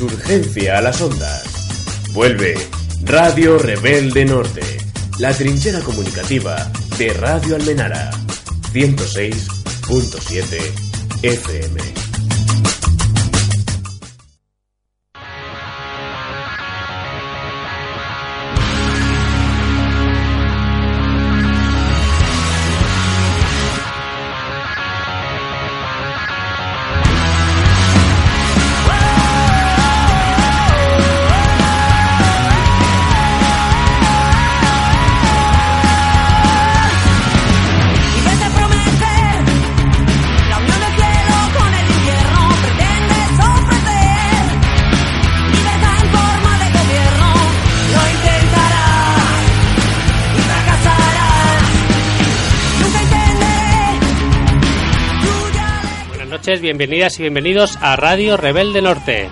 insurgencia a las ondas. Vuelve Radio Rebelde Norte, la trinchera comunicativa de Radio Almenara, 106.7 FM. Noches, bienvenidas y bienvenidos a Radio Rebelde Norte.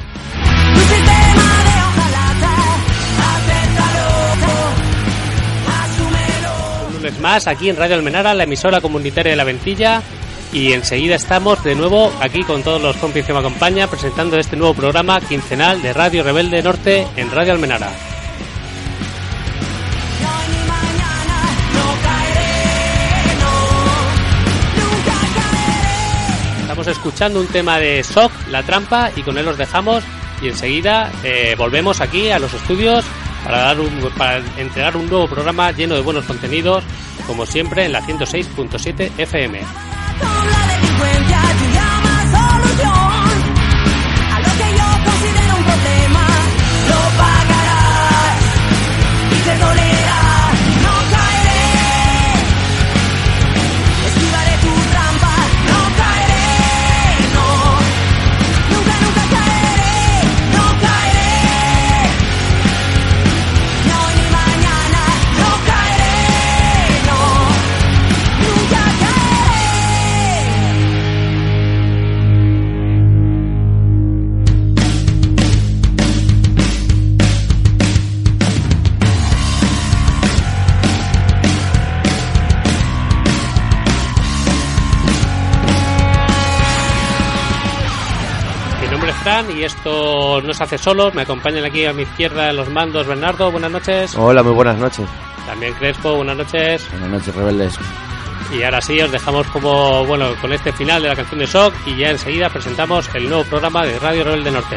Un lunes más aquí en Radio Almenara, la emisora comunitaria de la Ventilla. Y enseguida estamos de nuevo aquí con todos los compis que me acompañan presentando este nuevo programa quincenal de Radio Rebelde Norte en Radio Almenara. Escuchando un tema de Shock, La Trampa, y con él os dejamos. Y enseguida eh, volvemos aquí a los estudios para, dar un, para entregar un nuevo programa lleno de buenos contenidos, como siempre en la 106.7 FM. Esto no se hace solo. Me acompañan aquí a mi izquierda en los mandos Bernardo, buenas noches. Hola, muy buenas noches. También Crespo, buenas noches. Buenas noches, rebeldes. Y ahora sí, os dejamos como, bueno, con este final de la canción de Shock y ya enseguida presentamos el nuevo programa de Radio Rebelde Norte.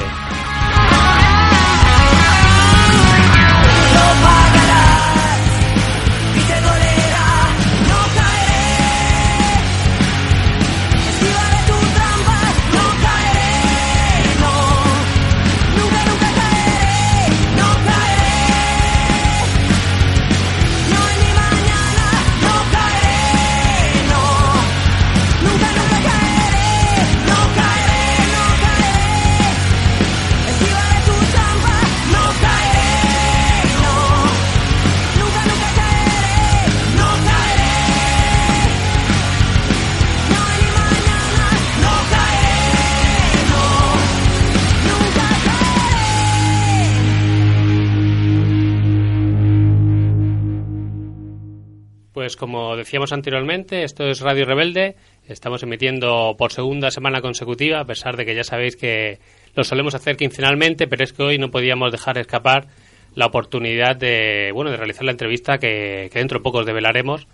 Como decíamos anteriormente, esto es Radio Rebelde. Estamos emitiendo por segunda semana consecutiva, a pesar de que ya sabéis que lo solemos hacer quincenalmente, pero es que hoy no podíamos dejar escapar la oportunidad de, bueno, de realizar la entrevista que, dentro de poco os develaremos,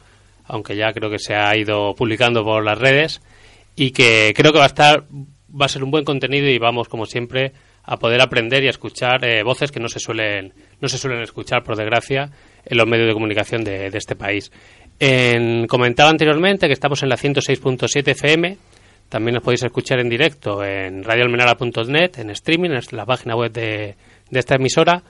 aunque ya creo que se ha ido publicando por las redes y que creo que va a estar, va a ser un buen contenido y vamos como siempre a poder aprender y escuchar eh, voces que no se suelen, no se suelen escuchar por desgracia en los medios de comunicación de este país. En, comentaba anteriormente que estamos en la 106.7 FM. También nos podéis escuchar en directo en radioalmenara.net, en streaming, en la página web de, esta emisora.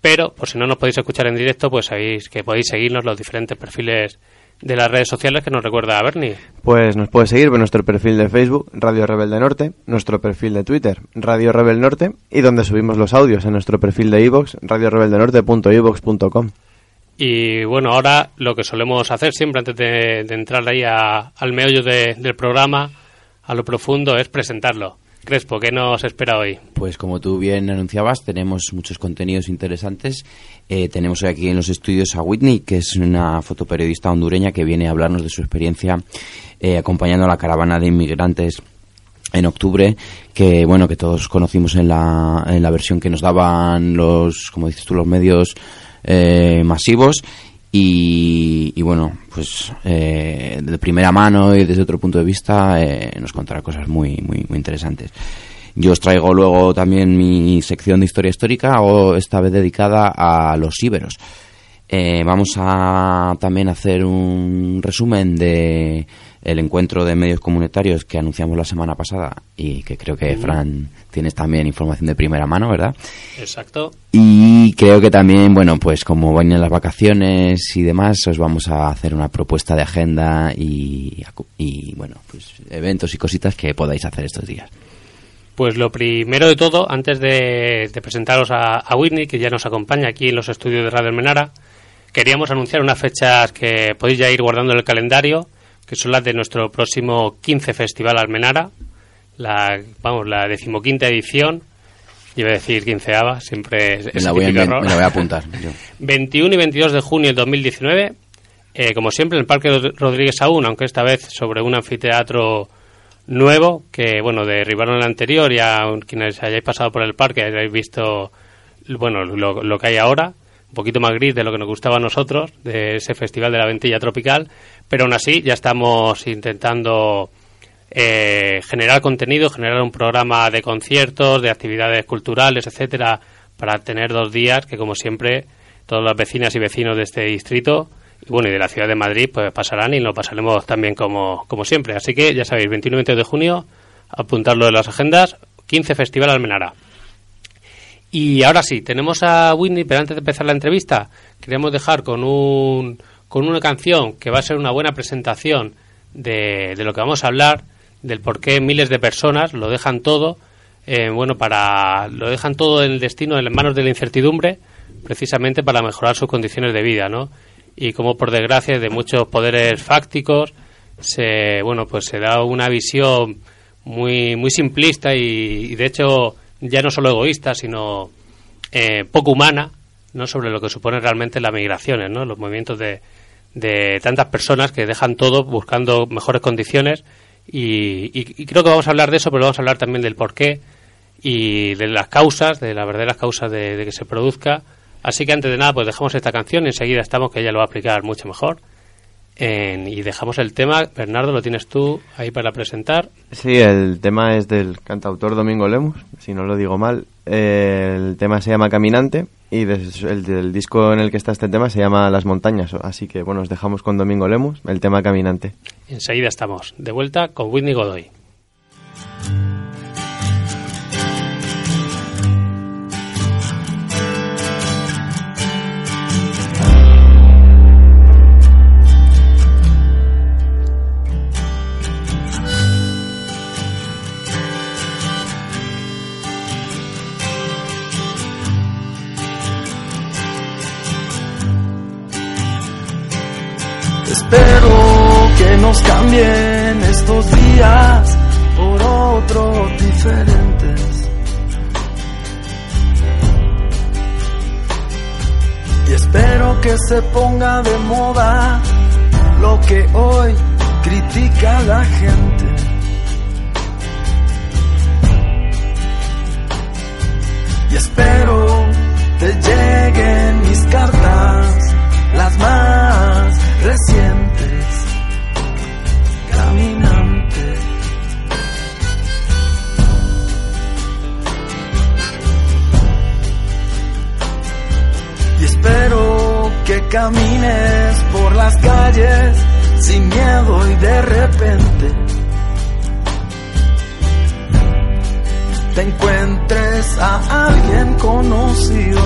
Pero, por si no nos podéis escuchar en directo, pues sabéis que podéis seguirnos los diferentes perfiles de las redes sociales que nos recuerda a Bernie. Pues nos puedes seguir en nuestro perfil de Facebook, Radio Rebelde Norte, nuestro perfil de Twitter, Radio Rebel Norte, y donde subimos los audios en nuestro perfil de iVoox, radiorebeldenorte.ivox.com. Y bueno, ahora lo que solemos hacer siempre antes de, entrar ahí a- al meollo de- del programa, a lo profundo, es presentarlo. Crespo, ¿qué nos espera hoy? Pues como tú bien anunciabas, tenemos muchos contenidos interesantes. Eh, tenemos hoy aquí en los estudios a Whitney, que es una fotoperiodista hondureña que viene a hablarnos de su experiencia eh, acompañando a la caravana de inmigrantes en octubre, que bueno, que todos conocimos en la, en la versión que nos daban los, como dices tú, los medios eh, masivos. Y, y bueno, pues eh, de primera mano y desde otro punto de vista eh, nos contará cosas muy, muy, muy interesantes. Yo os traigo luego también mi sección de historia histórica, o esta vez dedicada a los íberos. Eh, vamos a también hacer un resumen de el encuentro de medios comunitarios que anunciamos la semana pasada y que creo que Fran tienes también información de primera mano, ¿verdad? Exacto. Y creo que también, bueno, pues como van las vacaciones y demás, os vamos a hacer una propuesta de agenda y, y bueno, pues eventos y cositas que podáis hacer estos días. Pues lo primero de todo, antes de, de presentaros a, a Whitney, que ya nos acompaña aquí en los estudios de Radio Almenara, queríamos anunciar unas fechas que podéis ya ir guardando en el calendario, que son las de nuestro próximo 15 Festival Almenara, la, vamos, la decimoquinta edición, iba a decir quinceava, siempre es, Me la, voy a, me la voy a apuntar. yo. 21 y 22 de junio del 2019, eh, como siempre en el Parque Rod- Rodríguez Aún, aunque esta vez sobre un anfiteatro nuevo, que bueno, derribaron el anterior, ya quienes hayáis pasado por el parque hayáis visto bueno, lo, lo que hay ahora, un poquito más gris de lo que nos gustaba a nosotros, de ese Festival de la Ventilla Tropical, pero aún así ya estamos intentando eh, generar contenido, generar un programa de conciertos, de actividades culturales, etcétera, para tener dos días que, como siempre, todas las vecinas y vecinos de este distrito y bueno y de la ciudad de Madrid pues pasarán y lo pasaremos también como, como siempre. Así que ya sabéis, 21 y 22 de junio, apuntarlo en las agendas, 15 Festival Almenara. Y ahora sí, tenemos a Whitney, pero antes de empezar la entrevista, queremos dejar con, un, con una canción que va a ser una buena presentación de, de lo que vamos a hablar, del por qué miles de personas lo dejan todo, eh, bueno, para lo dejan todo en el destino en manos de la incertidumbre, precisamente para mejorar sus condiciones de vida, ¿no? Y como por desgracia de muchos poderes fácticos se, bueno, pues se da una visión muy, muy simplista y, y de hecho ya no solo egoísta, sino eh, poco humana, ¿no? Sobre lo que supone realmente las migraciones, ¿no? Los movimientos de, de tantas personas que dejan todo buscando mejores condiciones y, y- y creo que vamos a hablar de eso, pero vamos a hablar también del porqué y de las causas, de las verdaderas causas de, de que se produzca. Así que antes de nada, pues dejamos esta canción y enseguida estamos, que ella lo va a aplicar mucho mejor. En- y dejamos el tema. Bernardo, lo tienes tú ahí para presentar. Sí, el tema es del cantautor Domingo Lemus, si no lo digo mal. Eh, El tema se llama Caminante y des- el del disco en el que está este tema se llama Las Montañas. Así que bueno, os dejamos con Domingo Lemus, el tema Caminante. Enseguida estamos de vuelta con Whitney Godoy. Espero que nos cambien estos días por otros diferentes. Y espero que se ponga de moda lo que hoy critica la gente. Y espero te lleguen mis cartas, las más recientes. Caminante. Y espero que camines por las calles sin miedo y de repente te encuentres a alguien conocido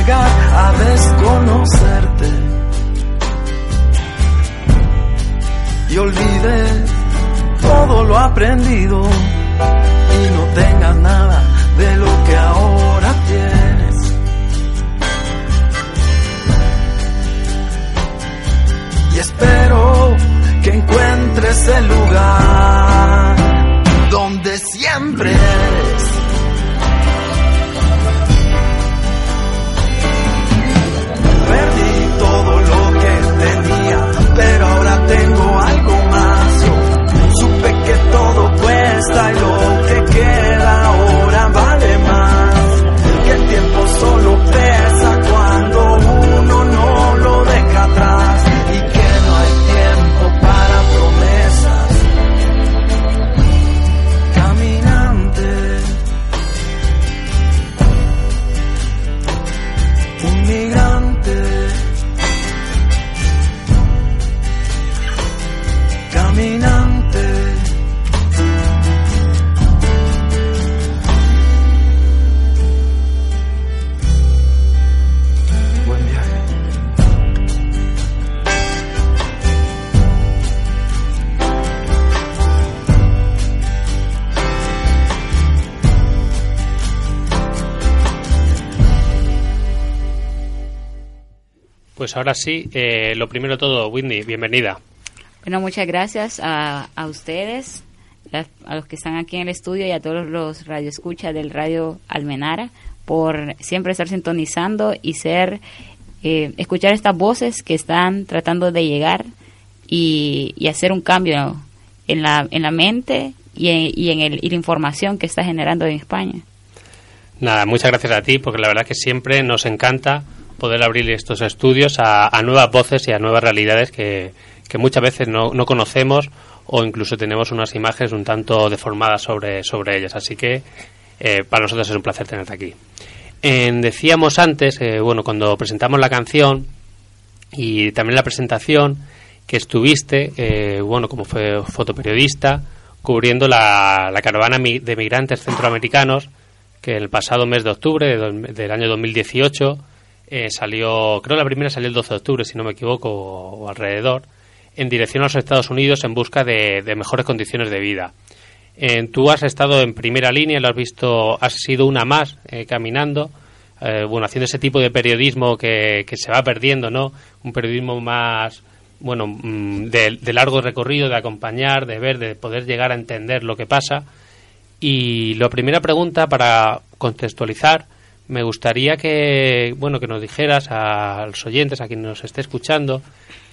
llegar a desconocerte. Y olvides todo lo aprendido y no tengas nada de lo que ahora tienes. Y espero que encuentres el lugar donde siempre eres. Lo Pues ahora sí, eh, lo primero todo, Whitney, bienvenida. Bueno, muchas gracias a, a ustedes, a, a los que están aquí en el estudio y a todos los radioescuchas del Radio Almenara por siempre estar sintonizando y ser eh, escuchar estas voces que están tratando de llegar y, y hacer un cambio en la, en la mente y en, y en el, y la información que está generando en España. Nada, muchas gracias a ti, porque la verdad que siempre nos encanta poder abrir estos estudios a, a nuevas voces y a nuevas realidades que, muchas veces no, no conocemos o incluso tenemos unas imágenes un tanto deformadas sobre, sobre ellas. Así que eh, para nosotros es un placer tenerte aquí. En- decíamos antes, eh, bueno, cuando presentamos la canción y también la presentación, que estuviste, eh, bueno, como fue fotoperiodista, cubriendo la, la caravana de migrantes centroamericanos, que el pasado mes de octubre del año 2018 eh, salió, creo la primera salió el 12 de octubre, si no me equivoco, o, alrededor, en dirección a los Estados Unidos en busca de, mejores condiciones de vida. Tú has estado en primera línea, lo has visto, has sido una más eh, caminando, eh, bueno, haciendo ese tipo de periodismo que, se va perdiendo, ¿no? Un periodismo más, bueno, mm, de largo recorrido, de acompañar, de ver, de poder llegar a entender lo que pasa. Y la primera pregunta para contextualizar, me gustaría que, bueno, que nos dijeras a los oyentes, a quien nos esté escuchando,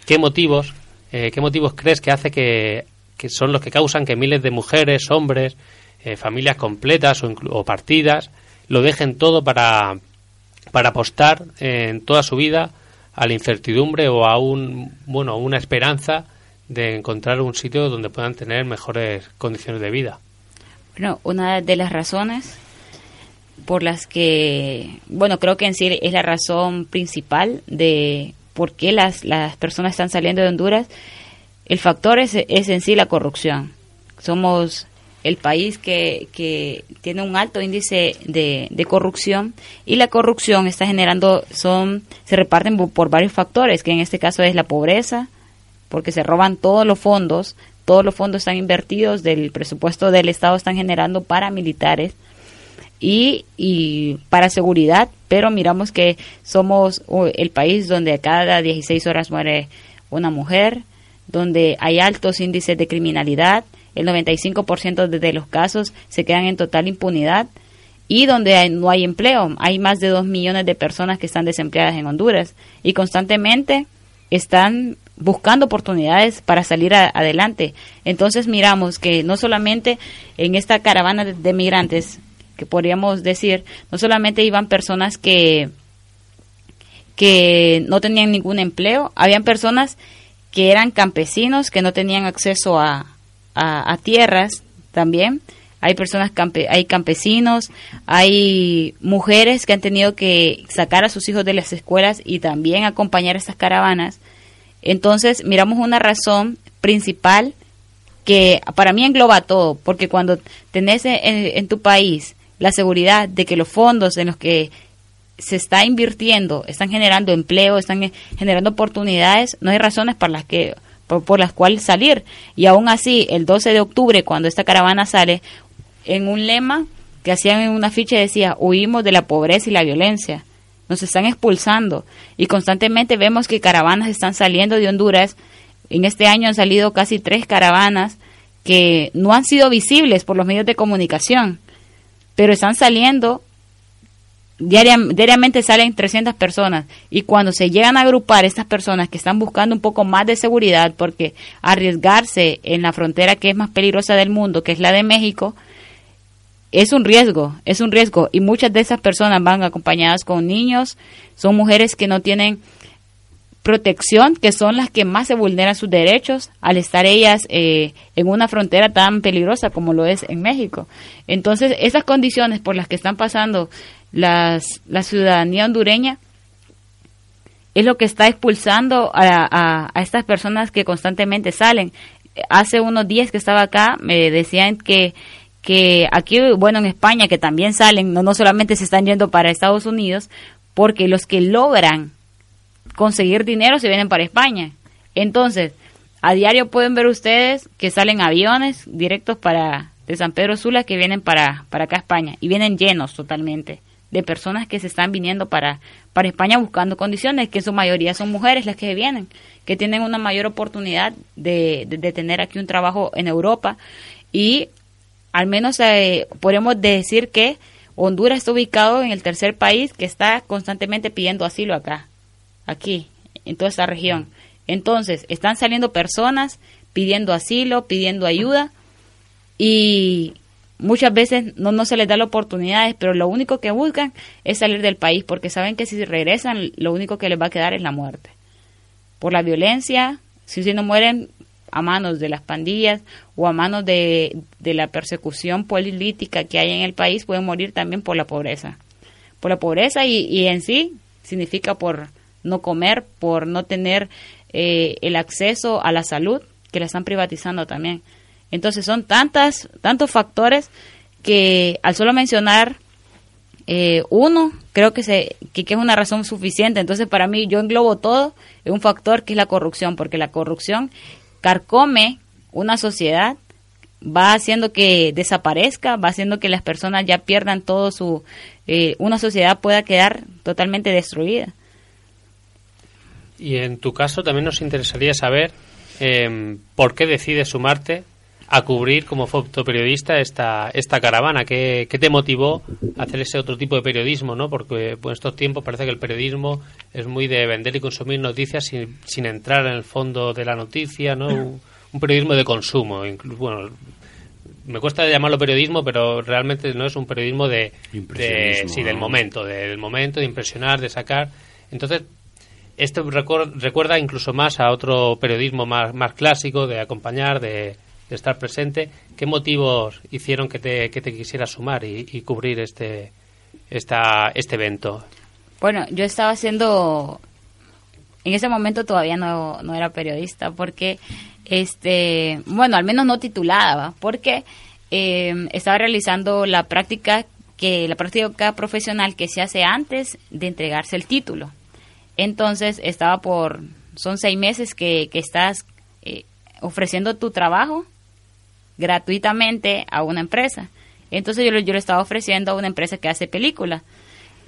qué motivos, eh, qué motivos crees que hace que, que son los que causan que miles de mujeres, hombres, eh, familias completas o, o partidas lo dejen todo para, para apostar en toda su vida a la incertidumbre o a un, bueno, una esperanza de encontrar un sitio donde puedan tener mejores condiciones de vida. Bueno, una de las razones por las que, bueno, creo que en sí es la razón principal de por qué las, las personas están saliendo de Honduras, el factor es, es en sí la corrupción. Somos el país que, que tiene un alto índice de, de corrupción y la corrupción está generando, son, se reparten por- varios factores, que en este caso es la pobreza, porque se roban todos los fondos, todos los fondos están invertidos del presupuesto del Estado, están generando para militares y, y para seguridad, pero miramos que somos uh, el país donde cada 16 horas muere una mujer, donde hay altos índices de criminalidad, el 95% de, de los casos se quedan en total impunidad y donde no hay empleo. Hay más de 2 millones de personas que están desempleadas en Honduras y constantemente están buscando oportunidades para salir a- adelante. Entonces miramos que no solamente en esta caravana de, de migrantes, que podríamos decir, no solamente iban personas que que no tenían ningún empleo, habían personas que eran campesinos, que no tenían acceso a, a, a tierras también. Hay personas, campe, hay campesinos, hay mujeres que han tenido que sacar a sus hijos de las escuelas y también acompañar estas caravanas. Entonces, miramos una razón principal que para mí engloba todo, porque cuando tenés en, en tu país la seguridad de que los fondos en los que se está invirtiendo están generando empleo, están generando oportunidades, no hay razones para las que por, por las cuales salir. Y aún así, el 12 de octubre, cuando esta caravana sale, en un lema que hacían en una ficha decía, huimos de la pobreza y la violencia. Nos están expulsando y constantemente vemos que caravanas están saliendo de Honduras. En este año han salido casi tres caravanas que no han sido visibles por los medios de comunicación, pero están saliendo diariam- diariamente salen 300 personas. Y cuando se llegan a agrupar estas personas que están buscando un poco más de seguridad porque arriesgarse en la frontera que es más peligrosa del mundo, que es la de México, es un riesgo, es un riesgo. Y muchas de esas personas van acompañadas con niños, son mujeres que no tienen protección, que son las que más se vulneran sus derechos al estar ellas eh, en una frontera tan peligrosa como lo es en México. Entonces, esas condiciones por las que están pasando las, la ciudadanía hondureña es lo que está expulsando a, a- a estas personas que constantemente salen. Hace unos días que estaba acá, me decían que, que aquí, bueno, en España, que también salen, no, no solamente se están yendo para Estados Unidos, porque los que logran conseguir dinero se vienen para España. Entonces, a diario pueden ver ustedes que salen aviones directos para de San Pedro Sula que vienen para, para acá a España. Y vienen llenos totalmente de personas que se están viniendo para, para España buscando condiciones, que en su mayoría son mujeres las que vienen, que tienen una mayor oportunidad de, de- de tener aquí un trabajo en Europa. Y al menos eh, podemos decir que Honduras está ubicado en el tercer país que está constantemente pidiendo asilo acá, aquí, en toda esta región. Entonces, están saliendo personas pidiendo asilo, pidiendo ayuda y muchas veces no, no se les da las oportunidades, pero lo único que buscan es salir del país porque saben que si regresan lo único que les va a quedar es la muerte. Por la violencia, si, si no mueren a manos de las pandillas o a manos de, de la persecución política que hay en el país, pueden morir también por la pobreza. Por la pobreza y, y en sí significa por no comer, por no tener eh, el acceso a la salud, que la están privatizando también. Entonces son tantas, tantos factores que al solo mencionar eh, uno, creo que, se, que, es una razón suficiente. Entonces para mí yo englobo todo en un factor que es la corrupción, porque la corrupción carcome una sociedad, va haciendo que desaparezca, va haciendo que las personas ya pierdan todo su... eh, una sociedad pueda quedar totalmente destruida. Y en tu caso también nos interesaría saber eh, por qué decides sumarte a cubrir como fotoperiodista esta, esta caravana. ¿Qué, ¿Qué te motivó a hacer ese otro tipo de periodismo? ¿no? Porque pues, en estos tiempos parece que el periodismo es muy de vender y consumir noticias sin, sin entrar en el fondo de la noticia, ¿no? Un, un periodismo de consumo. inclu- bueno, me cuesta llamarlo periodismo, pero realmente no es un periodismo de, de sí, del momento, del momento de impresionar, de sacar. Entonces, esto recuer- recuerda incluso más a otro periodismo más, más clásico, de acompañar, de, estar presente. ¿Qué motivos hicieron que te, que te quisieras sumar y, cubrir este, esta, este evento? Bueno, yo estaba haciendo, en ese momento todavía no, no era periodista, porque, este, bueno, al menos no titulada, ¿va? porque eh, estaba realizando la práctica que la práctica profesional que se hace antes de entregarse el título. Entonces estaba por, son seis meses que, que estás eh, ofreciendo tu trabajo gratuitamente a una empresa. Entonces yo, yo lo estaba ofreciendo a una empresa que hace películas.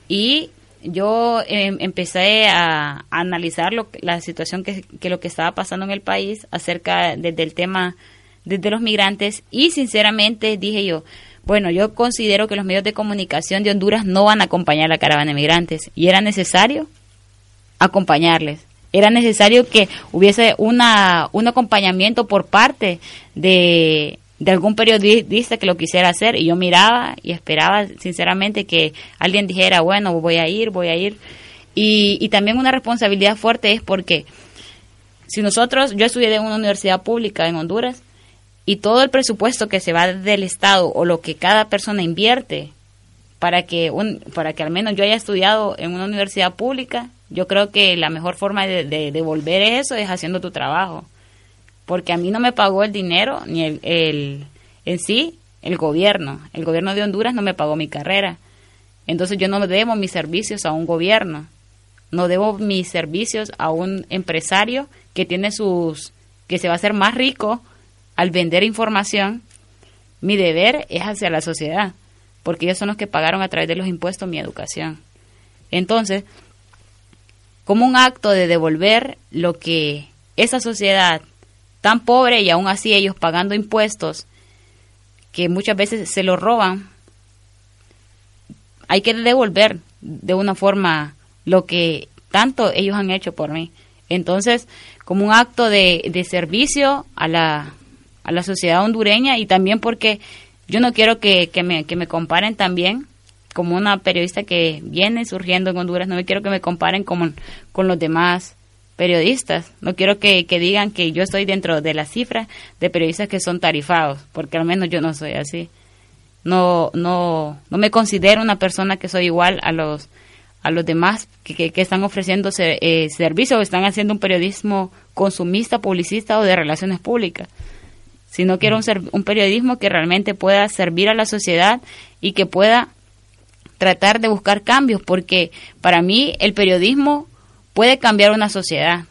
Y yo em, empecé a, analizar lo, la situación que, que lo que estaba pasando en el país acerca de- del tema de, de los migrantes y sinceramente dije yo, bueno, yo considero que los medios de comunicación de Honduras no van a acompañar a la caravana de migrantes y era necesario acompañarles. Era necesario que hubiese una, un acompañamiento por parte de, de algún periodista que lo quisiera hacer y yo miraba y esperaba sinceramente que alguien dijera, bueno, voy a ir, voy a ir. Y, y también una responsabilidad fuerte es porque si nosotros, yo estudié en una universidad pública en Honduras y todo el presupuesto que se va del Estado o lo que cada persona invierte para que un, para que al menos yo haya estudiado en una universidad pública, yo creo que la mejor forma de, de devolver eso es haciendo tu trabajo. Porque a mí no me pagó el dinero, ni el, el en sí, el gobierno. El gobierno de Honduras no me pagó mi carrera. Entonces yo no debo mis servicios a un gobierno. No debo mis servicios a un empresario que tiene sus que se va a hacer más rico al vender información. Mi deber es hacia la sociedad, porque ellos son los que pagaron a través de los impuestos mi educación. Entonces, como un acto de devolver lo que esa sociedad tan pobre y aún así ellos pagando impuestos que muchas veces se lo roban, hay que devolver de una forma lo que tanto ellos han hecho por mí. Entonces, como un acto de, de servicio a la, a la sociedad hondureña y también porque yo no quiero que, que, me, que me comparen también como una periodista que viene surgiendo en Honduras, no me quiero que me comparen con, con los demás periodistas. No quiero que, que digan que yo estoy dentro de la cifra de periodistas que son tarifados, porque al menos yo no soy así. No, no, no me considero una persona que soy igual a los a los demás que, que, están ofreciendo eh, servicios o están haciendo un periodismo consumista, publicista o de relaciones públicas. Sino quiero un, un periodismo que realmente pueda servir a la sociedad y que pueda tratar de buscar cambios, porque para mí el periodismo puede cambiar una sociedad.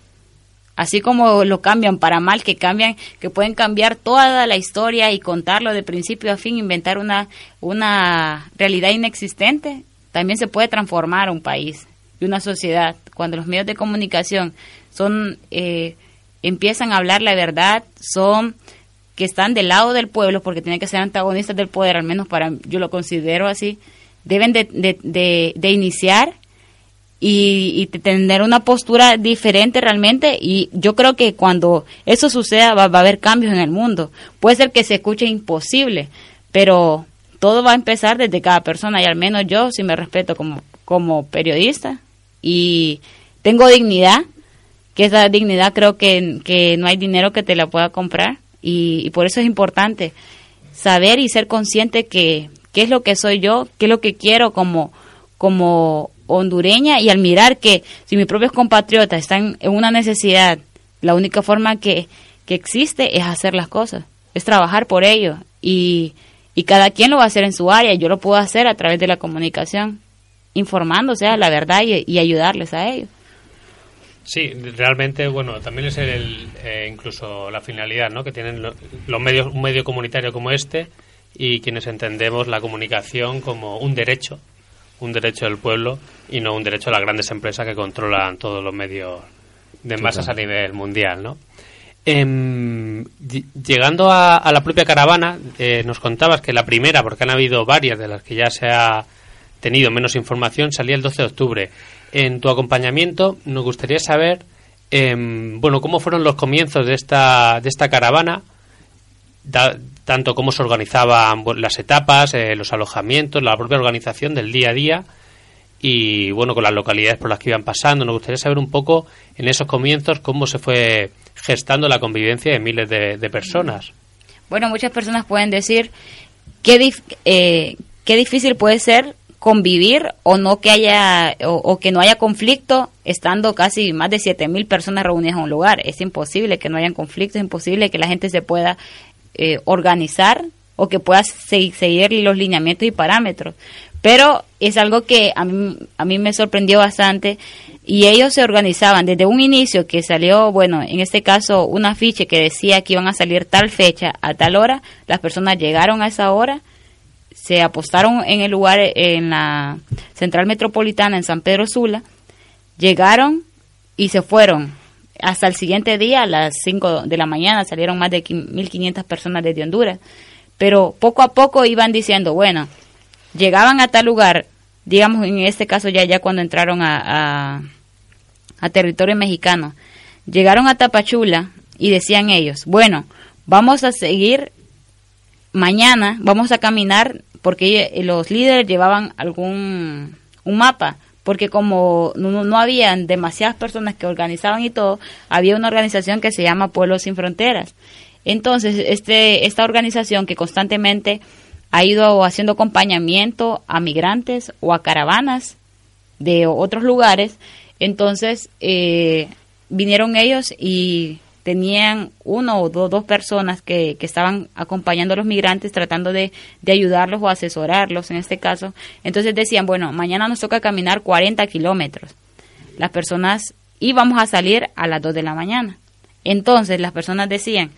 Así como lo cambian para mal, que cambian, que pueden cambiar toda la historia y contarlo de principio a fin, inventar una, una realidad inexistente, también se puede transformar un país y una sociedad. Cuando los medios de comunicación son, eh, empiezan a hablar la verdad, son que están del lado del pueblo, porque tienen que ser antagonistas del poder, al menos para yo lo considero así, deben de, de, de, iniciar y, tener una postura diferente realmente. Y yo creo que cuando eso suceda va, va, a haber cambios en el mundo. Puede ser que se escuche imposible, pero todo va a empezar desde cada persona. Y al menos yo sí me respeto como, como periodista. Y tengo dignidad, que esa dignidad creo que, que no hay dinero que te la pueda comprar. Y por eso es importante saber y ser consciente que qué es lo que soy yo, qué es lo que quiero como, como hondureña y al mirar que si mis propios compatriotas están en una necesidad, la única forma que, que existe es hacer las cosas, es trabajar por ello y, y cada quien lo va a hacer en su área, yo lo puedo hacer a través de la comunicación, informándose a la verdad y, ayudarles a ellos. Sí, realmente, bueno, también es el, eh, incluso la finalidad, ¿no? Que tienen los medios, un medio comunitario como este, y quienes entendemos la comunicación como un derecho, un derecho del pueblo y no un derecho de las grandes empresas que controlan todos los medios de masas a nivel mundial, ¿no? Eh, llegando a, a, la propia caravana, eh, nos contabas que la primera, porque han habido varias de las que ya se ha tenido menos información, salía el 12 de octubre. En tu acompañamiento nos gustaría saber, eh, bueno, cómo fueron los comienzos de esta, de esta caravana, da, tanto cómo se organizaban las etapas, eh, los alojamientos, la propia organización del día a día y bueno, con las localidades por las que iban pasando. Nos gustaría saber un poco en esos comienzos cómo se fue gestando la convivencia de miles de, personas. Bueno, muchas personas pueden decir qué, eh, qué difícil puede ser convivir o no que haya o, o, que no haya conflicto estando casi más de 7.000 personas reunidas en un lugar. Es imposible que no hayan conflictos, es imposible que la gente se pueda eh, organizar o que puedas seguir los lineamientos y parámetros. Pero es algo que a mí, a mí me sorprendió bastante y ellos se organizaban desde un inicio que salió, bueno, en este caso un afiche que decía que iban a salir tal fecha a tal hora, las personas llegaron a esa hora, se apostaron en el lugar en la central metropolitana en San Pedro Sula, llegaron y se fueron hasta el siguiente día, a las 5 de la mañana, salieron más de 1.500 personas desde Honduras. Pero poco a poco iban diciendo, bueno, llegaban a tal lugar, digamos en este caso ya, ya cuando entraron a, a, territorio mexicano, llegaron a Tapachula y decían ellos, bueno, vamos a seguir mañana, vamos a caminar, porque los líderes llevaban algún un mapa porque como no, no habían demasiadas personas que organizaban y todo, había una organización que se llama Pueblos sin Fronteras. Entonces, este, esta organización que constantemente ha ido haciendo acompañamiento a migrantes o a caravanas de otros lugares, entonces eh, vinieron ellos y tenían uno o do- dos personas que, que estaban acompañando a los migrantes tratando de, de ayudarlos o asesorarlos en este caso. Entonces decían, bueno, mañana nos toca caminar 40 kilómetros. Las personas íbamos a salir a las 2 de la mañana. Entonces las personas decían,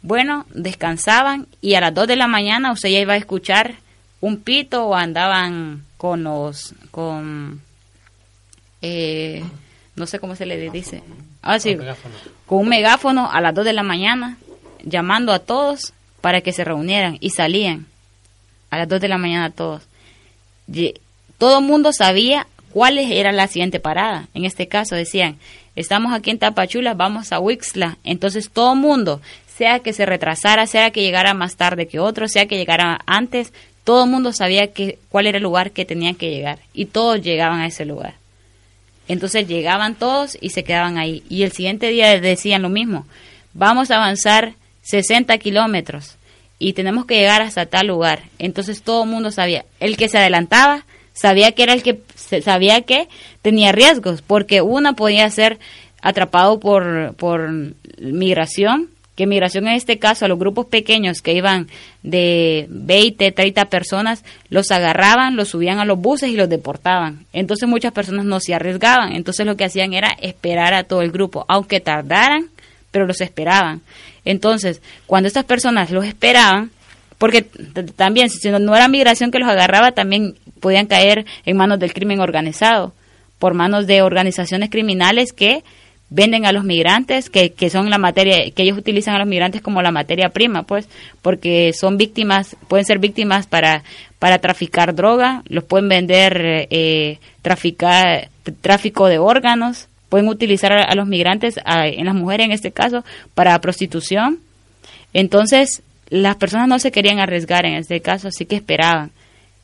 bueno, descansaban y a las 2 de la mañana usted ya iba a escuchar un pito o andaban con los, con, eh, no sé cómo se le dice. Ah, sí, con un megáfono a las 2 de la mañana, llamando a todos para que se reunieran y salían a las 2 de la mañana todos. Ye- Todo el mundo sabía cuál era la siguiente parada. En este caso decían, estamos aquí en Tapachula, vamos a Wixla. Entonces todo el mundo, sea que se retrasara, sea que llegara más tarde que otro, sea que llegara antes, todo el mundo sabía que, cuál era el lugar que tenían que llegar. Y todos llegaban a ese lugar. Entonces llegaban todos y se quedaban ahí. Y el siguiente día decían lo mismo. Vamos a avanzar 60 kilómetros y tenemos que llegar hasta tal lugar. Entonces todo el mundo sabía. El que se adelantaba sabía que era el que sabía que tenía riesgos, porque una podía ser atrapado por, por migración, que migración en este caso a los grupos pequeños que iban de 20, 30 personas, los agarraban, los subían a los buses y los deportaban. Entonces muchas personas no se arriesgaban, entonces lo que hacían era esperar a todo el grupo, aunque tardaran, pero los esperaban. Entonces, cuando estas personas los esperaban, porque también si no, no era migración que los agarraba, también podían caer en manos del crimen organizado, por manos de organizaciones criminales que venden a los migrantes, que, que son la materia, que ellos utilizan a los migrantes como la materia prima, pues, porque son víctimas, pueden ser víctimas para, para traficar droga, los pueden vender, eh, traficar, tráfico de órganos, pueden utilizar a, los migrantes, a- en las mujeres en este caso, para prostitución. Entonces, las personas no se querían arriesgar en este caso, así que esperaban.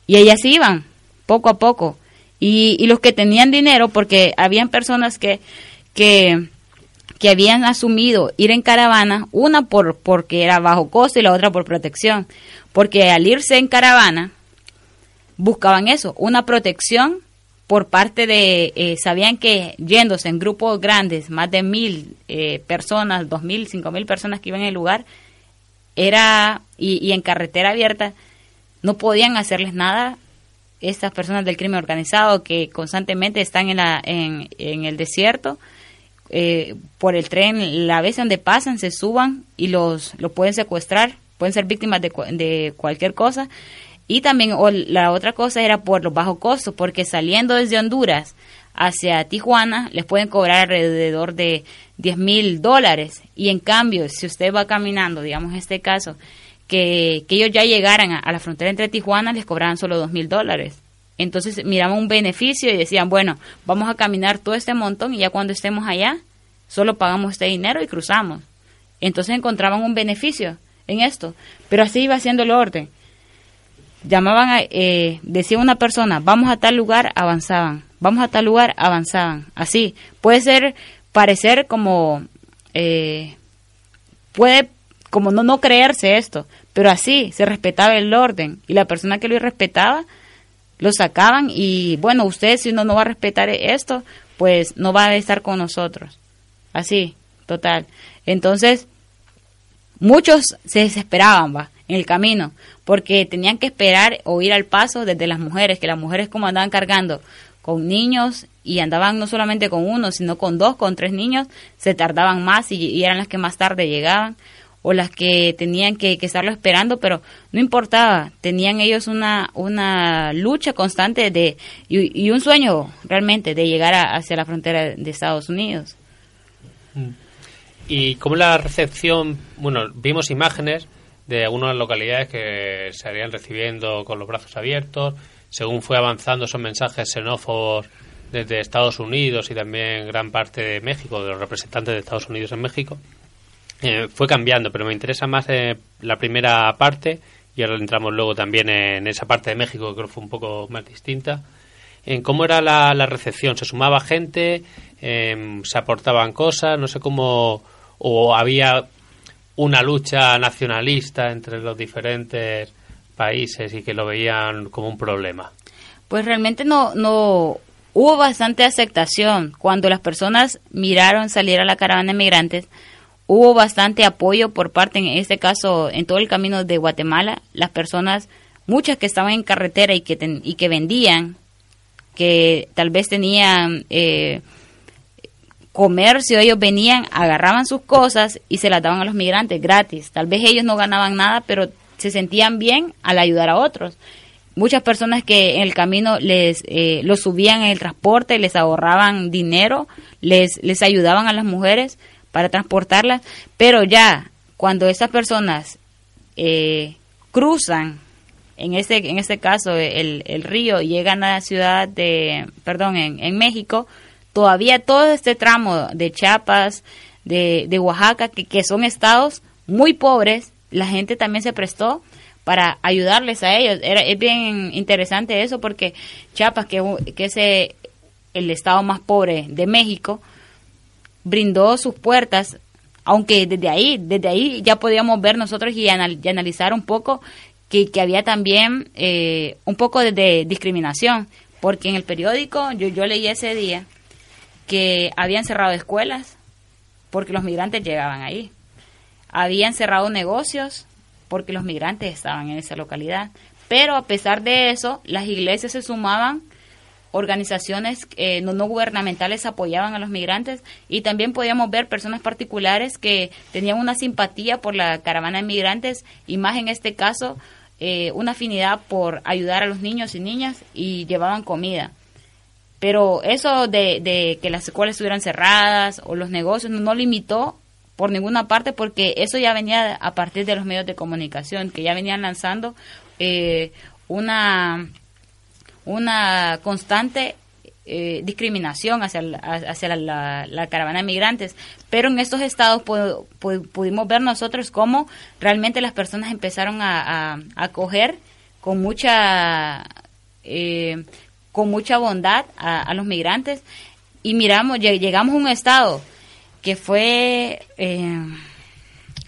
Y ellas iban, poco a poco. Y, y los que tenían dinero, porque habían personas que, que, que habían asumido ir en caravana, una por porque era bajo costo y la otra por protección. Porque al irse en caravana, buscaban eso, una protección por parte de, eh, sabían que yéndose en grupos grandes, más de mil eh, personas, dos mil, cinco mil personas que iban en el lugar, era, y, en carretera abierta, no podían hacerles nada estas personas del crimen organizado que constantemente están en, la, en, en el desierto, eh, por el tren, la vez donde pasan, se suban y los, los pueden secuestrar, pueden ser víctimas de, de cualquier cosa. Y también o la otra cosa era por los bajos costos, porque saliendo desde Honduras hacia Tijuana les pueden cobrar alrededor de 10 mil dólares. Y en cambio, si usted va caminando, digamos este caso, que, que ellos ya llegaran a, a la frontera entre Tijuana, les cobraban solo 2 mil dólares. Entonces miraban un beneficio y decían, bueno, vamos a caminar todo este montón y ya cuando estemos allá, solo pagamos este dinero y cruzamos. Entonces encontraban un beneficio en esto. Pero así iba siendo el orden. Llamaban, a, eh, decía una persona, vamos a tal lugar, avanzaban. Vamos a tal lugar, avanzaban. Así. Puede ser, parecer como, eh, puede como no, no creerse esto, pero así se respetaba el orden y la persona que lo irrespetaba lo sacaban y bueno, usted si no, no va a respetar esto, pues no va a estar con nosotros. Así, total. Entonces, muchos se desesperaban, va, en el camino, porque tenían que esperar o ir al paso desde las mujeres, que las mujeres como andaban cargando con niños y andaban no solamente con uno, sino con dos, con tres niños, se tardaban más y, y eran las que más tarde llegaban o las que tenían que, estarlo esperando, pero no importaba, tenían ellos una, una lucha constante de, y, un sueño realmente de llegar a, hacia la frontera de Estados Unidos. ¿Y cómo la recepción? Bueno, vimos imágenes de algunas localidades que se harían recibiendo con los brazos abiertos, según fue avanzando esos mensajes xenófobos desde Estados Unidos y también gran parte de México, de los representantes de Estados Unidos en México. Eh, fue cambiando, pero me interesa más eh, la primera parte y ahora entramos luego también en esa parte de México que creo fue un poco más distinta. En cómo era la, recepción, se sumaba gente, eh, se aportaban cosas, no sé cómo, o había una lucha nacionalista entre los diferentes países y que lo veían como un problema. Pues realmente no, no hubo bastante aceptación cuando las personas miraron salir a la caravana de migrantes hubo bastante apoyo por parte, en este caso, en todo el camino de Guatemala, las personas, muchas que estaban en carretera y que, y que vendían, que tal vez tenían eh, comercio, ellos venían, agarraban sus cosas y se las daban a los migrantes gratis. Tal vez ellos no ganaban nada, pero se sentían bien al ayudar a otros. Muchas personas que en el camino les eh, los subían en el transporte, les ahorraban dinero, les, les ayudaban a las mujeres para transportarlas, pero ya cuando esas personas eh, cruzan, en este, en este caso el, el río, llegan a la ciudad de, perdón, en, en México, todavía todo este tramo de Chiapas, de, de Oaxaca, que, que son estados muy pobres, la gente también se prestó para ayudarles a ellos. Era, es bien interesante eso porque Chiapas, que, que es el estado más pobre de México, brindó sus puertas, aunque desde ahí, desde ahí ya podíamos ver nosotros y, anal- y analizar un poco que, había también eh, un poco de, discriminación, porque en el periódico yo leí ese día que habían cerrado escuelas porque los migrantes llegaban ahí, habían cerrado negocios porque los migrantes estaban en esa localidad, pero a pesar de eso, las iglesias se sumaban organizaciones eh, no, no gubernamentales apoyaban a los migrantes y también podíamos ver personas particulares que tenían una simpatía por la caravana de migrantes y más en este caso eh, una afinidad por ayudar a los niños y niñas y llevaban comida. Pero eso de, que las escuelas estuvieran cerradas o los negocios no, no limitó por ninguna parte porque eso ya venía a partir de los medios de comunicación que ya venían lanzando eh, una una constante eh, discriminación hacia, la, hacia la, la, caravana de migrantes. Pero en estos estados pu pu pudimos ver nosotros cómo realmente las personas empezaron a, a, acoger con mucha, eh, con mucha bondad a, a, los migrantes. Y miramos, llegamos a un estado que fue, eh,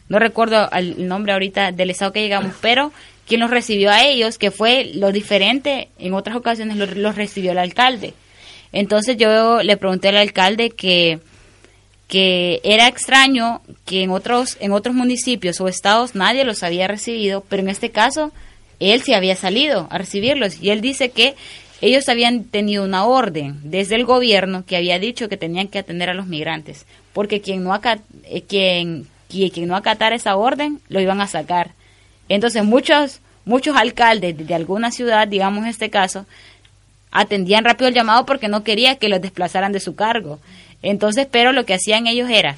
no recuerdo el nombre ahorita del estado que llegamos, pero quien los recibió a ellos, que fue lo diferente, en otras ocasiones los, recibió el alcalde. Entonces yo le pregunté al alcalde que, que era extraño que en otros, en otros municipios o estados nadie los había recibido, pero en este caso él sí había salido a recibirlos. Y él dice que ellos habían tenido una orden desde el gobierno que había dicho que tenían que atender a los migrantes, porque quien no, acat, eh, quien, quien no acatara esa orden lo iban a sacar. Entonces muchos, muchos alcaldes de alguna ciudad, digamos en este caso, atendían rápido el llamado porque no quería que los desplazaran de su cargo. Entonces, pero lo que hacían ellos era,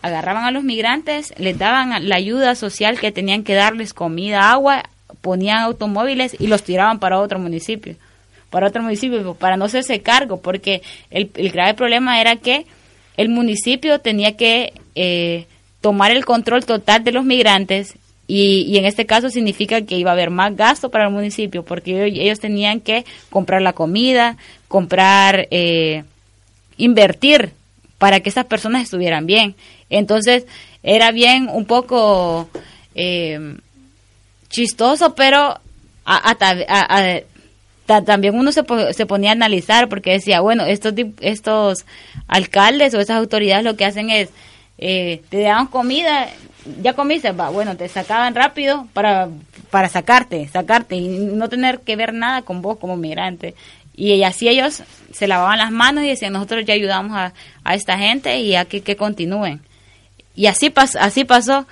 agarraban a los migrantes, les daban la ayuda social que tenían que darles, comida, agua, ponían automóviles y los tiraban para otro municipio, para otro municipio, para no hacerse cargo, porque el, grave problema era que el municipio tenía que eh, tomar el control total de los migrantes y, y, en este caso significa que iba a haber más gasto para el municipio porque ellos, tenían que comprar la comida, comprar, eh, invertir para que estas personas estuvieran bien. Entonces era bien un poco eh, chistoso, pero a, a, también uno se, se, ponía a analizar porque decía, bueno, estos, estos alcaldes o estas autoridades lo que hacen es, eh, te daban comida, ya comiste, va, bueno, te sacaban rápido para, para sacarte, sacarte y no tener que ver nada con vos como migrante. Y así ellos se lavaban las manos y decían, nosotros ya ayudamos a, a esta gente y a que, continúen. Y así, pas, así pasó.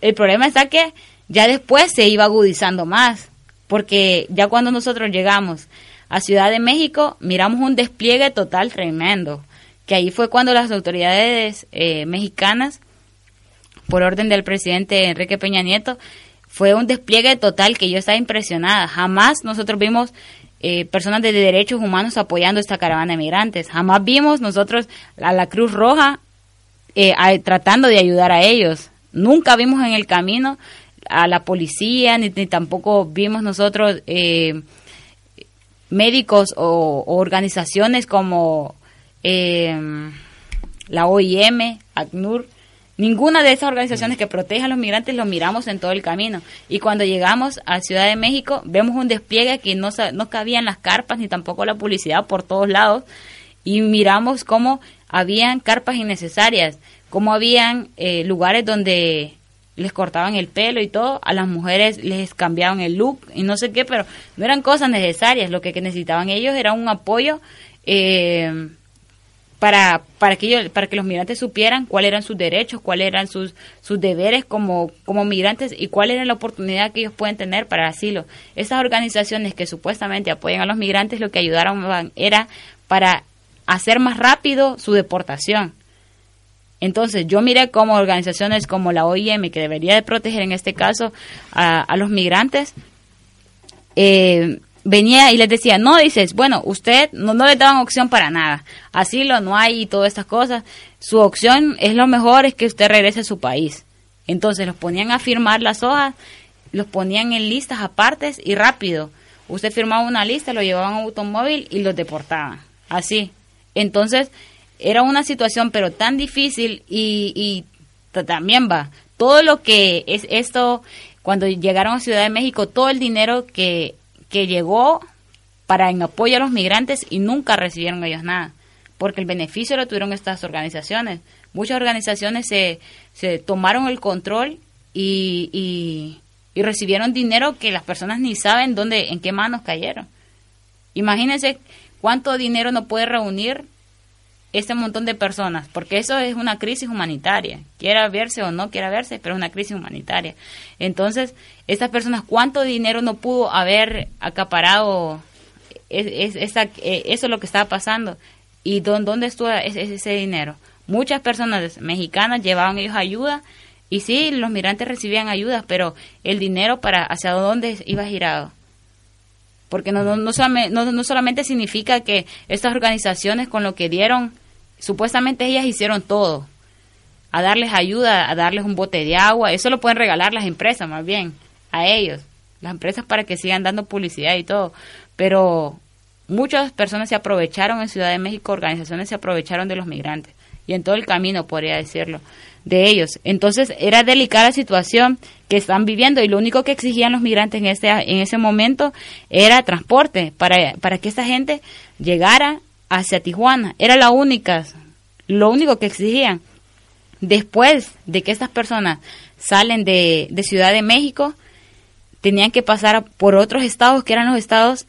El problema está que ya después se iba agudizando más, porque ya cuando nosotros llegamos a Ciudad de México, miramos un despliegue total tremendo, que ahí fue cuando las autoridades eh, mexicanas por orden del presidente Enrique Peña Nieto, fue un despliegue total que yo estaba impresionada. Jamás nosotros vimos eh, personas de derechos humanos apoyando esta caravana de migrantes. Jamás vimos nosotros a la Cruz Roja eh, tratando de ayudar a ellos. Nunca vimos en el camino a la policía, ni, tampoco vimos nosotros eh, médicos o, o, organizaciones como la OIM, ACNUR, Ninguna de esas organizaciones que protege a los migrantes lo miramos en todo el camino. Y cuando llegamos a Ciudad de México, vemos un despliegue que no, no cabían las carpas ni tampoco la publicidad por todos lados. Y miramos cómo habían carpas innecesarias, cómo habían eh, lugares donde les cortaban el pelo y todo, a las mujeres les cambiaban el look y no sé qué, pero no eran cosas necesarias, lo que necesitaban ellos era un apoyo eh, para, para, que ellos, para que los migrantes supieran cuáles eran sus derechos, cuáles eran sus, sus deberes como, como migrantes y cuál era la oportunidad que ellos pueden tener para asilo. Esas organizaciones que supuestamente apoyan a los migrantes lo que ayudaron era para hacer más rápido su deportación. Entonces yo miré como organizaciones como la OIM, que debería de proteger en este caso a, a los migrantes, eh, venía y les decía, no, dices, bueno, usted no, le daban opción para nada, asilo no hay y todas estas cosas, su opción es lo mejor es que usted regrese a su país. Entonces los ponían a firmar las hojas, los ponían en listas apartes y rápido. Usted firmaba una lista, lo llevaban a un automóvil y los deportaban. Así. Entonces, era una situación pero tan difícil y, y también va. Todo lo que es esto, cuando llegaron a Ciudad de México, todo el dinero que, que llegó para en apoyo a los migrantes y nunca recibieron ellos nada. Porque el beneficio lo tuvieron estas organizaciones. Muchas organizaciones se, se tomaron el control y, y, y recibieron dinero que las personas ni saben dónde, en qué manos cayeron. Imagínense cuánto dinero no puede reunir este montón de personas, porque eso es una crisis humanitaria, quiera verse o no quiera verse, pero es una crisis humanitaria. Entonces, estas personas, ¿cuánto dinero no pudo haber acaparado? Es, eh, eso es lo que estaba pasando. ¿Y dó- dónde estuvo ese, dinero? Muchas personas mexicanas llevaban ellos ayuda y sí, los migrantes recibían ayuda, pero el dinero para hacia dónde iba girado porque no, no, no, no solamente significa que estas organizaciones con lo que dieron, supuestamente ellas hicieron todo, a darles ayuda, a darles un bote de agua, eso lo pueden regalar las empresas más bien, a ellos, las empresas para que sigan dando publicidad y todo, pero muchas personas se aprovecharon en Ciudad de México, organizaciones se aprovecharon de los migrantes. Y en todo el camino, podría decirlo, de ellos. Entonces era delicada la situación que están viviendo y lo único que exigían los migrantes en ese, en ese momento era transporte para, para que esta gente llegara hacia Tijuana. Era la única, lo único que exigían. Después de que estas personas salen de, de Ciudad de México, tenían que pasar por otros estados que eran los estados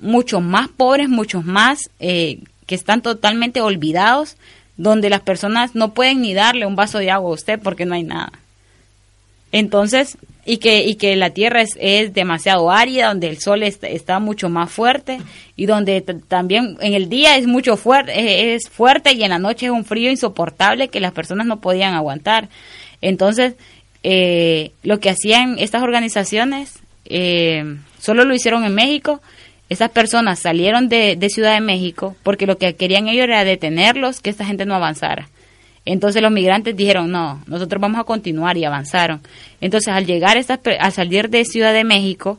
mucho más pobres, muchos más eh, que están totalmente olvidados, donde las personas no pueden ni darle un vaso de agua a usted porque no hay nada. Entonces, y que, y que la tierra es, es demasiado árida, donde el sol está, mucho más fuerte y donde también en el día es mucho fuerte, es fuerte y en la noche es un frío insoportable que las personas no podían aguantar. Entonces, eh, lo que hacían estas organizaciones, eh, solo lo hicieron en México. Esas personas salieron de, de Ciudad de México porque lo que querían ellos era detenerlos, que esta gente no avanzara. Entonces los migrantes dijeron, no, nosotros vamos a continuar y avanzaron. Entonces al llegar, estas, al salir de Ciudad de México,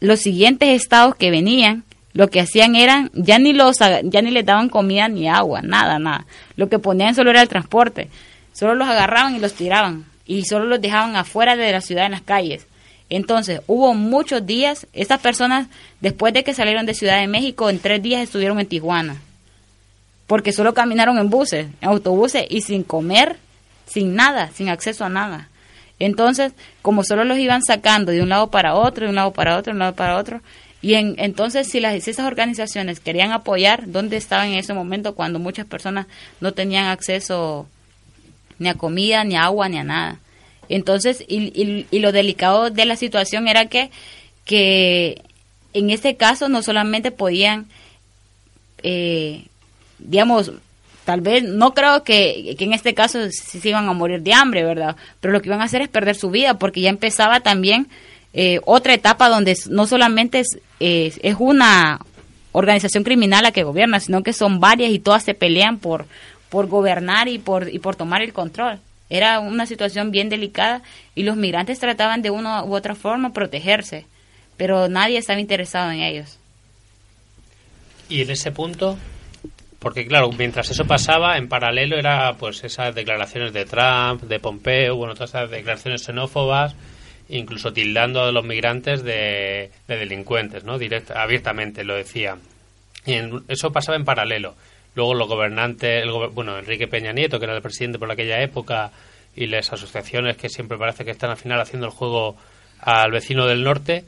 los siguientes estados que venían, lo que hacían eran, ya ni, los, ya ni les daban comida ni agua, nada, nada. Lo que ponían solo era el transporte. Solo los agarraban y los tiraban. Y solo los dejaban afuera de la ciudad en las calles. Entonces, hubo muchos días, estas personas, después de que salieron de Ciudad de México, en tres días estuvieron en Tijuana porque solo caminaron en buses, en autobuses y sin comer, sin nada, sin acceso a nada. Entonces, como solo los iban sacando de un lado para otro, de un lado para otro, de un lado para otro, y en, entonces si, las, esas organizaciones querían apoyar, ¿dónde estaban en ese momento cuando muchas personas no tenían acceso ni a comida, ni a agua, ni a nada? Entonces, y lo delicado de la situación era que, que en este caso no solamente podían eh, digamos, tal vez, no creo que, que en este caso sí se iban a morir de hambre, ¿verdad? Pero lo que iban a hacer es perder su vida, porque ya empezaba también eh, otra etapa donde no solamente es, es, es una organización criminal la que gobierna, sino que son varias y todas se pelean por, por gobernar y por, y por tomar el control. Era una situación bien delicada y los migrantes trataban de una u otra forma protegerse, pero nadie estaba interesado en ellos. Y en ese punto, porque claro, mientras eso pasaba, en paralelo era pues esas declaraciones de Trump, de Pompeo, bueno, todas esas declaraciones xenófobas, incluso tildando a los migrantes de, de delincuentes, ¿no? Directa, abiertamente lo decía. Y en- eso pasaba en paralelo. luego los gobernantes, el bueno, Enrique Peña Nieto, que era el presidente por aquella época, y las asociaciones que siempre parece que están al final haciendo el juego al vecino del norte,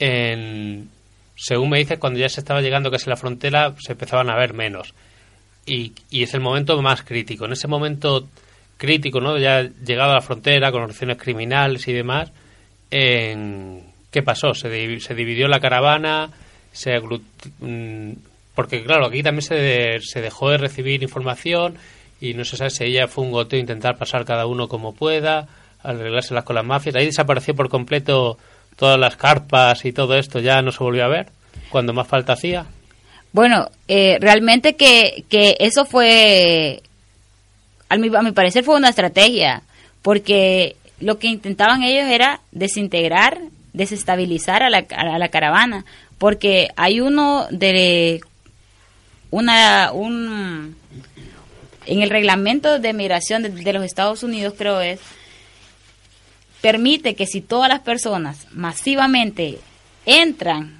en, según me dice, cuando ya se estaba llegando casi a la frontera, se empezaban a ver menos. Y, y es el momento más crítico. En ese momento crítico, ¿no? Ya llegado a la frontera, con organizaciones criminales y demás, en- ¿qué pasó? Se, se dividió la caravana, se mm, porque claro, aquí también se, de- se dejó de recibir información y no se sabe si ella fue un goteo intentar pasar cada uno como pueda, arreglárselas con las mafias. Ahí desapareció por completo todas las carpas y todo esto, ya no se volvió a ver, cuando más falta hacía. Bueno, eh, realmente que, que eso fue, a mi, a mi parecer fue una estrategia, porque lo que intentaban ellos era desintegrar, desestabilizar a la, a la caravana, porque hay uno de una un en el reglamento de migración de, los Estados Unidos creo es permite que si todas las personas masivamente entran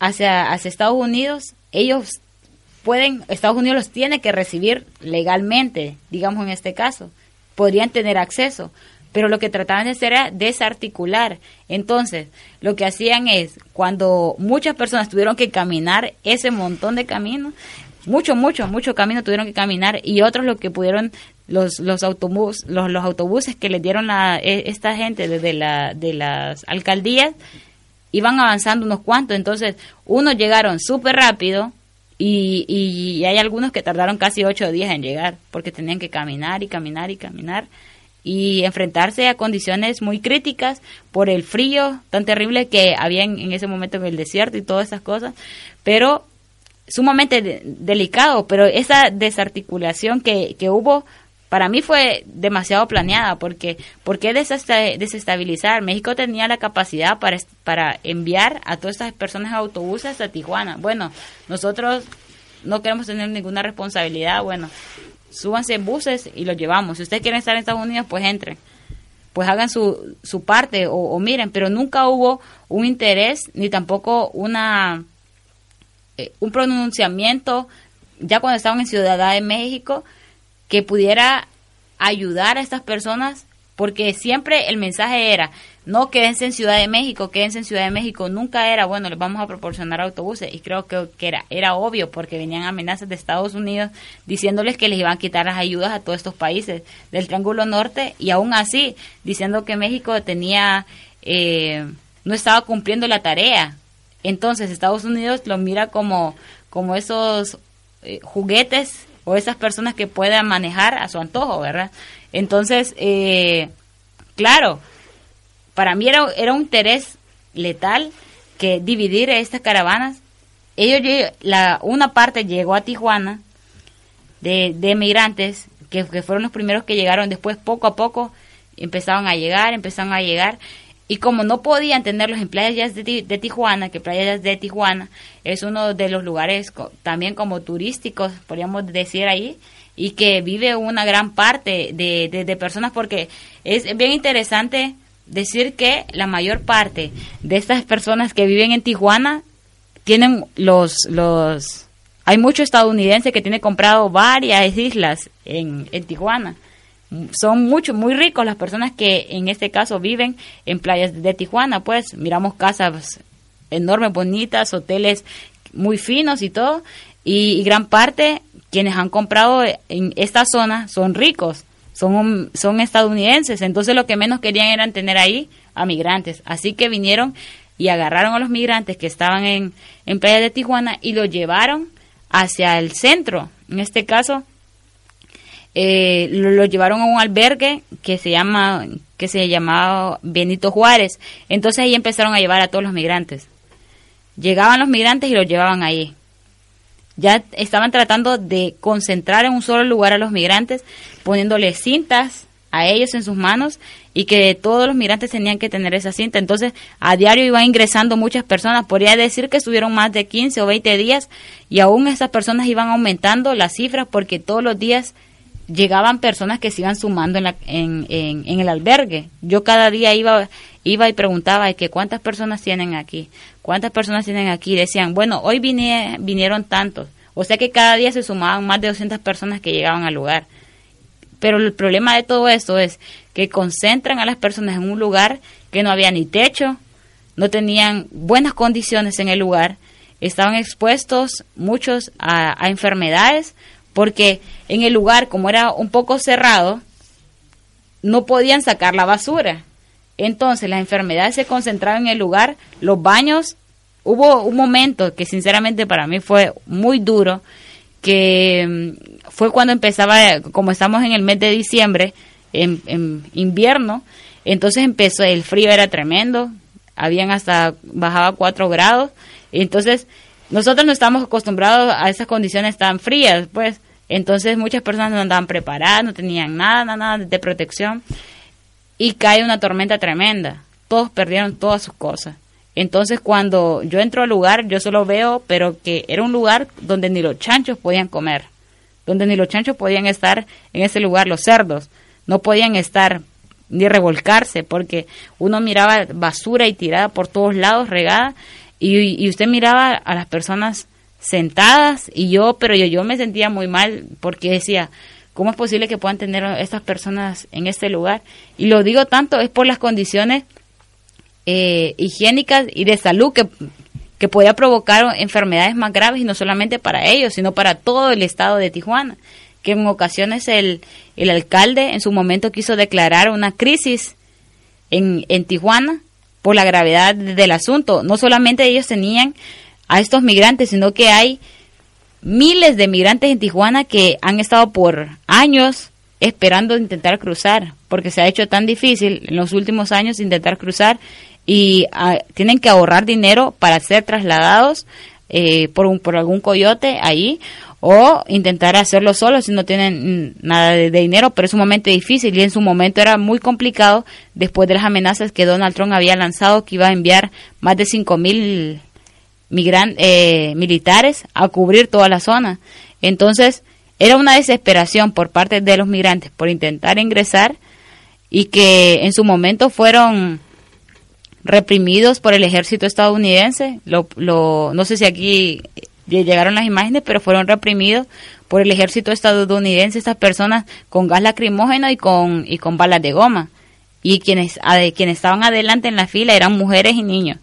hacia, hacia Estados Unidos, ellos pueden, Estados Unidos los tiene que recibir legalmente, digamos en este caso, podrían tener acceso, pero lo que trataban de hacer era desarticular. Entonces, lo que hacían es, cuando muchas personas tuvieron que caminar ese montón de caminos, mucho, mucho, mucho camino tuvieron que caminar y otros lo que pudieron los los autobús los, los autobuses que les dieron la, e- esta gente desde la de las alcaldías iban avanzando unos cuantos entonces unos llegaron súper rápido y, y hay algunos que tardaron casi ocho días en llegar porque tenían que caminar y caminar y caminar y enfrentarse a condiciones muy críticas por el frío tan terrible que había en, ese momento en el desierto y todas esas cosas pero sumamente de- delicado, pero esa desarticulación que, que hubo para mí fue demasiado planeada porque ¿por qué desesta- desestabilizar? México tenía la capacidad para, para enviar a todas estas personas a autobuses a Tijuana. Bueno, nosotros no queremos tener ninguna responsabilidad, bueno, súbanse en buses y los llevamos. Si ustedes quieren estar en Estados Unidos, pues entren. Pues hagan su, su parte o, o miren, pero nunca hubo un interés ni tampoco una eh, un pronunciamiento ya cuando estaban en Ciudad de México que pudiera ayudar a estas personas porque siempre el mensaje era no quédense en Ciudad de México, quédense en Ciudad de México, nunca era bueno, les vamos a proporcionar autobuses y creo que, que era, era obvio porque venían amenazas de Estados Unidos diciéndoles que les iban a quitar las ayudas a todos estos países del Triángulo Norte y aún así diciendo que México tenía eh, no estaba cumpliendo la tarea. Entonces Estados Unidos lo mira como, como esos eh, juguetes o esas personas que puedan manejar a su antojo, ¿verdad? Entonces, eh, claro, para mí era, era un interés letal que dividir estas caravanas. Ellos, la, una parte llegó a Tijuana de, de migrantes, que, que fueron los primeros que llegaron, después poco a poco empezaban a llegar, empezaron a llegar, y como no podían tenerlos en playas de, de Tijuana, que playas de Tijuana es uno de los lugares también como turísticos, podríamos decir ahí, y que vive una gran parte de, de- de personas, porque es bien interesante decir que la mayor parte de estas personas que viven en Tijuana tienen los, los, hay muchos estadounidenses que tienen comprado varias islas en, en Tijuana son mucho, muy ricos las personas que en este caso viven en playas de Tijuana, pues. Miramos casas enormes, bonitas, hoteles muy finos y todo, y, gran parte quienes han comprado en esta zona son ricos, son, son estadounidenses, entonces lo que menos querían era tener ahí a migrantes, así que vinieron y agarraron a los migrantes que estaban en, en playas de Tijuana y los llevaron hacia el centro, en este caso eh, lo, llevaron a un albergue que se llama que se llamaba Benito Juárez. Entonces ahí empezaron a llevar a todos los migrantes. Llegaban los migrantes y los llevaban ahí. Ya estaban tratando de concentrar en un solo lugar a los migrantes, poniéndoles cintas a ellos en sus manos y que todos los migrantes tenían que tener esa cinta. Entonces, a diario iban ingresando muchas personas. Podría decir que estuvieron más de 15 o 20 días y aún esas personas iban aumentando las cifras porque todos los días llegaban personas que se iban sumando en, la, en, en, el albergue. Yo cada día iba iba y preguntaba que cuántas personas tienen aquí, cuántas personas tienen aquí. Decían, bueno, hoy vinieron tantos, O sea que cada día se sumaban más de 200 personas que llegaban al lugar. Pero el problema de todo esto es que concentran a las personas en un lugar que no había ni techo, no tenían buenas condiciones en el lugar, estaban expuestos muchos a enfermedades, porque en el lugar, como era un poco cerrado, no podían sacar la basura. Entonces las enfermedades se concentraban en el lugar, los baños, hubo un momento que sinceramente para mí fue muy duro, que mm, fue cuando empezaba, como estamos en el mes de diciembre, en, invierno, entonces empezó, el frío era tremendo, habían hasta, bajaba 4 grados, entonces nosotros no estamos acostumbrados a esas condiciones tan frías, pues, entonces muchas personas no andaban preparadas, no tenían nada, nada, nada de protección, y cae una tormenta tremenda, todos perdieron todas sus cosas. Entonces cuando yo entro al lugar, yo solo veo, pero que era un lugar donde ni los chanchos podían comer, donde ni los chanchos podían estar en ese lugar, los cerdos. No podían estar ni revolcarse, porque uno miraba basura y tirada por todos lados, regada, y, usted miraba a las personas sentadas y yo, pero yo, yo me sentía muy mal porque decía, ¿cómo es posible que puedan tener estas personas en este lugar? Y lo digo tanto, es por las condiciones eh, higiénicas y de salud que, que podía provocar enfermedades más graves y no solamente para ellos, sino para todo el estado de Tijuana, que en ocasiones el, el alcalde en su momento quiso declarar una crisis en, en Tijuana por la gravedad del asunto. No solamente ellos tenían a estos migrantes, sino que hay miles de migrantes en Tijuana que han estado por años esperando intentar cruzar, porque se ha hecho tan difícil en los últimos años intentar cruzar y ah, tienen que ahorrar dinero para ser trasladados eh, por, un, por algún coyote ahí o intentar hacerlo solo si no tienen nada de, dinero, pero es un momento difícil y en su momento era muy complicado después de las amenazas que Donald Trump había lanzado que iba a enviar más de 5 mil eh, militares a cubrir toda la zona. Entonces, era una desesperación por parte de los migrantes por intentar ingresar y que en su momento fueron reprimidos por el ejército estadounidense. Lo, lo, no sé si aquí llegaron las imágenes, pero fueron reprimidos por el ejército estadounidense estas personas con gas lacrimógeno y con, y con balas de goma. Y quienes, quienes estaban adelante en la fila eran mujeres y niños.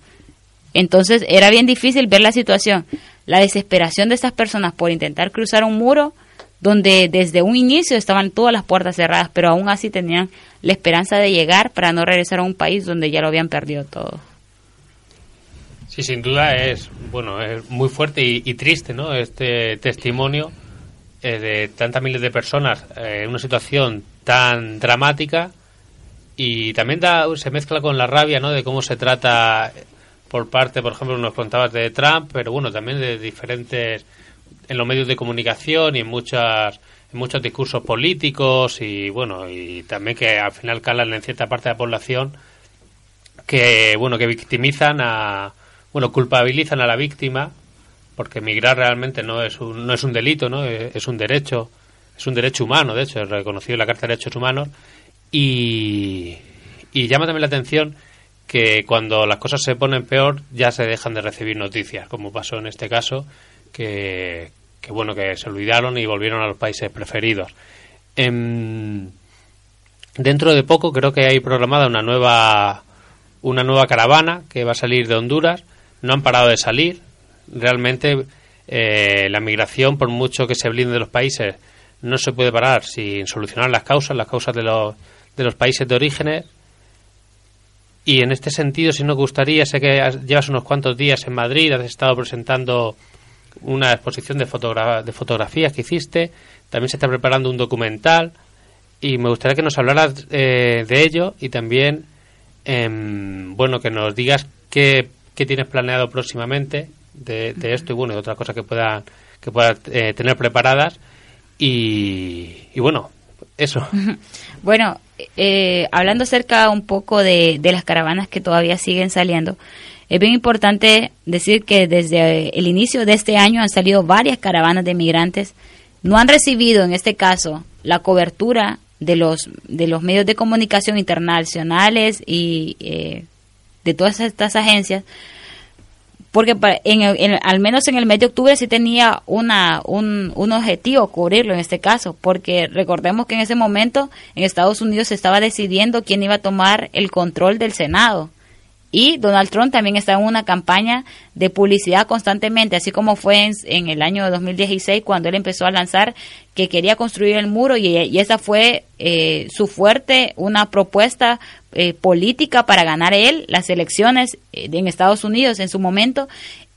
Entonces era bien difícil ver la situación, la desesperación de estas personas por intentar cruzar un muro donde desde un inicio estaban todas las puertas cerradas, pero aún así tenían la esperanza de llegar para no regresar a un país donde ya lo habían perdido todo. Sí, sin duda es bueno, es muy fuerte y, triste, ¿no? Este testimonio eh, de tantas miles de personas eh, en una situación tan dramática y también da, se mezcla con la rabia, ¿no? De cómo se trata por parte, por ejemplo, nos contabas de Trump, pero bueno, también de diferentes en los medios de comunicación y en muchas muchos discursos políticos y bueno y también que al final calan en cierta parte de la población que bueno que victimizan a bueno culpabilizan a la víctima porque emigrar realmente no es un, no es un delito no es, un derecho es un derecho humano de hecho es reconocido en la carta de derechos humanos y y llama también la atención que cuando las cosas se ponen peor ya se dejan de recibir noticias, como pasó en este caso, que, bueno, que se olvidaron y volvieron a los países preferidos. Em, dentro de poco creo que hay programada una nueva una nueva caravana que va a salir de Honduras. No han parado de salir. Realmente eh, la migración, por mucho que se blinde de los países, no se puede parar sin solucionar las causas, las causas de los, de los países de orígenes. Y en este sentido, si nos gustaría, sé que llevas unos cuantos días en Madrid, has estado presentando una exposición de, de fotografías que hiciste, también se está preparando un documental. Y me gustaría que nos hablaras eh, de ello y también, em, bueno, que nos digas qué, qué, tienes planeado próximamente de, esto y bueno, de otras cosas que puedan que puedas eh, tener preparadas y, y bueno, eso. Bueno, eh, hablando acerca un poco de, de, las caravanas que todavía siguen saliendo, es bien importante decir que desde el inicio de este año han salido varias caravanas de migrantes. No han recibido, en este caso, la cobertura de los, de los medios de comunicación internacionales y eh, de todas estas agencias porque en en- al menos en el mes de octubre sí tenía una, un, un objetivo cubrirlo en este caso, porque recordemos que en ese momento en Estados Unidos se estaba decidiendo quién iba a tomar el control del Senado. Y Donald Trump también está en una campaña de publicidad constantemente, así como fue en, el año 2016 cuando él empezó a lanzar que quería construir el muro y, y esa fue eh, su fuerte, una propuesta eh, política para ganar él las elecciones eh, en Estados Unidos en su momento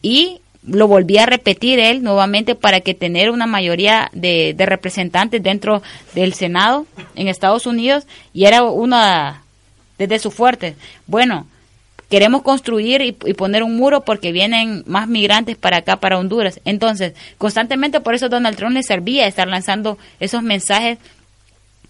y lo volví a repetir él nuevamente para que tener una mayoría de, de representantes dentro del Senado en Estados Unidos y era una desde su fuerte. Bueno, queremos construir y, poner un muro porque vienen más migrantes para acá, para Honduras. Entonces, constantemente por eso Donald Trump le servía estar lanzando esos mensajes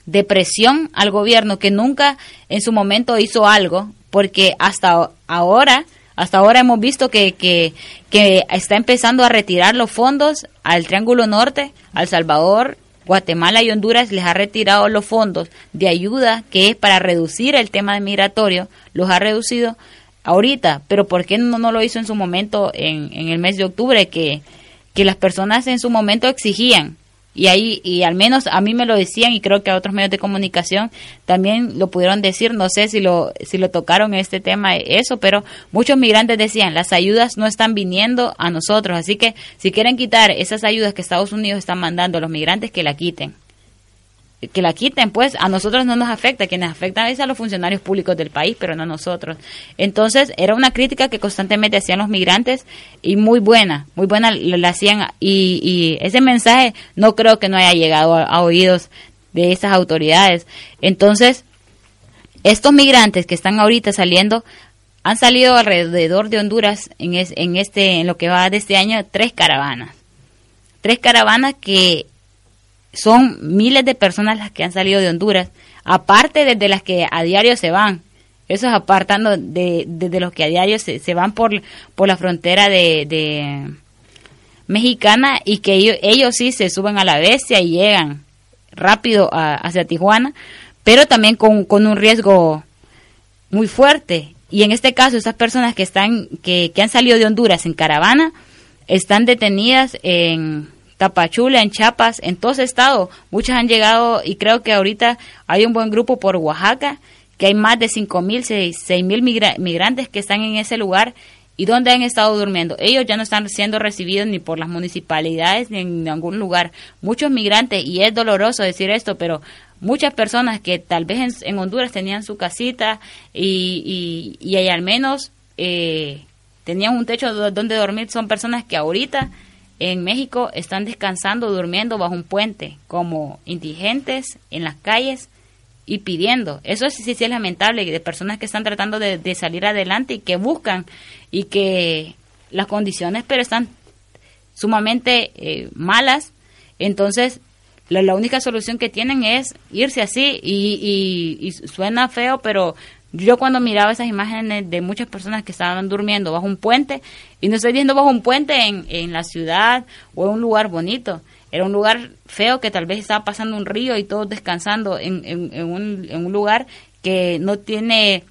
de presión al gobierno que nunca en su momento hizo algo, porque hasta ahora, hasta ahora hemos visto que, que, que está empezando a retirar los fondos al Triángulo Norte, al Salvador, Guatemala y Honduras les ha retirado los fondos de ayuda que es para reducir el tema migratorio, los ha reducido ahorita, pero ¿por qué no, no lo hizo en su momento en, en el mes de octubre que, que las personas en su momento exigían? Y ahí, y al menos a mí me lo decían y creo que a otros medios de comunicación también lo pudieron decir, no sé si lo, si lo tocaron este tema, eso, pero muchos migrantes decían, las ayudas no están viniendo a nosotros, así que si quieren quitar esas ayudas que Estados Unidos está mandando a los migrantes, que la quiten que la quiten, pues a nosotros no nos afecta, quienes afectan es a los funcionarios públicos del país, pero no a nosotros. Entonces, era una crítica que constantemente hacían los migrantes y muy buena, muy buena la hacían y, y ese mensaje no creo que no haya llegado a, a oídos de esas autoridades. Entonces, estos migrantes que están ahorita saliendo han salido alrededor de Honduras en, es, en este en lo que va de este año tres caravanas. Tres caravanas que son miles de personas las que han salido de Honduras, aparte desde las que a diario se van. Eso es apartando de, de, de los que a diario se, se van por, por la frontera de, de mexicana y que ellos, ellos sí se suben a la bestia y llegan rápido a, hacia Tijuana, pero también con, con un riesgo muy fuerte. Y en este caso, esas personas que están, que, que han salido de Honduras en caravana, están detenidas en Tapachula, en Chiapas, en todo ese estado. Muchas han llegado y creo que ahorita hay un buen grupo por Oaxaca, que hay más de 5.000, 6.000 migra migrantes que están en ese lugar y donde han estado durmiendo. Ellos ya no están siendo recibidos ni por las municipalidades ni en ningún lugar. Muchos migrantes, y es doloroso decir esto, pero muchas personas que tal vez en, Honduras tenían su casita y, y, y hay al menos eh, tenían un techo donde dormir, son personas que ahorita en México están descansando, durmiendo bajo un puente, como indigentes en las calles y pidiendo. Eso sí, sí, es lamentable, de personas que están tratando de, salir adelante y que buscan y que las condiciones pero están sumamente eh, malas. Entonces, la, única solución que tienen es irse así y, y suena feo, pero yo cuando miraba esas imágenes de muchas personas que estaban durmiendo bajo un puente, y no estoy viendo bajo un puente en, en la ciudad o en un lugar bonito, era un lugar feo que tal vez estaba pasando un río y todos descansando en, en, un, lugar que no tiene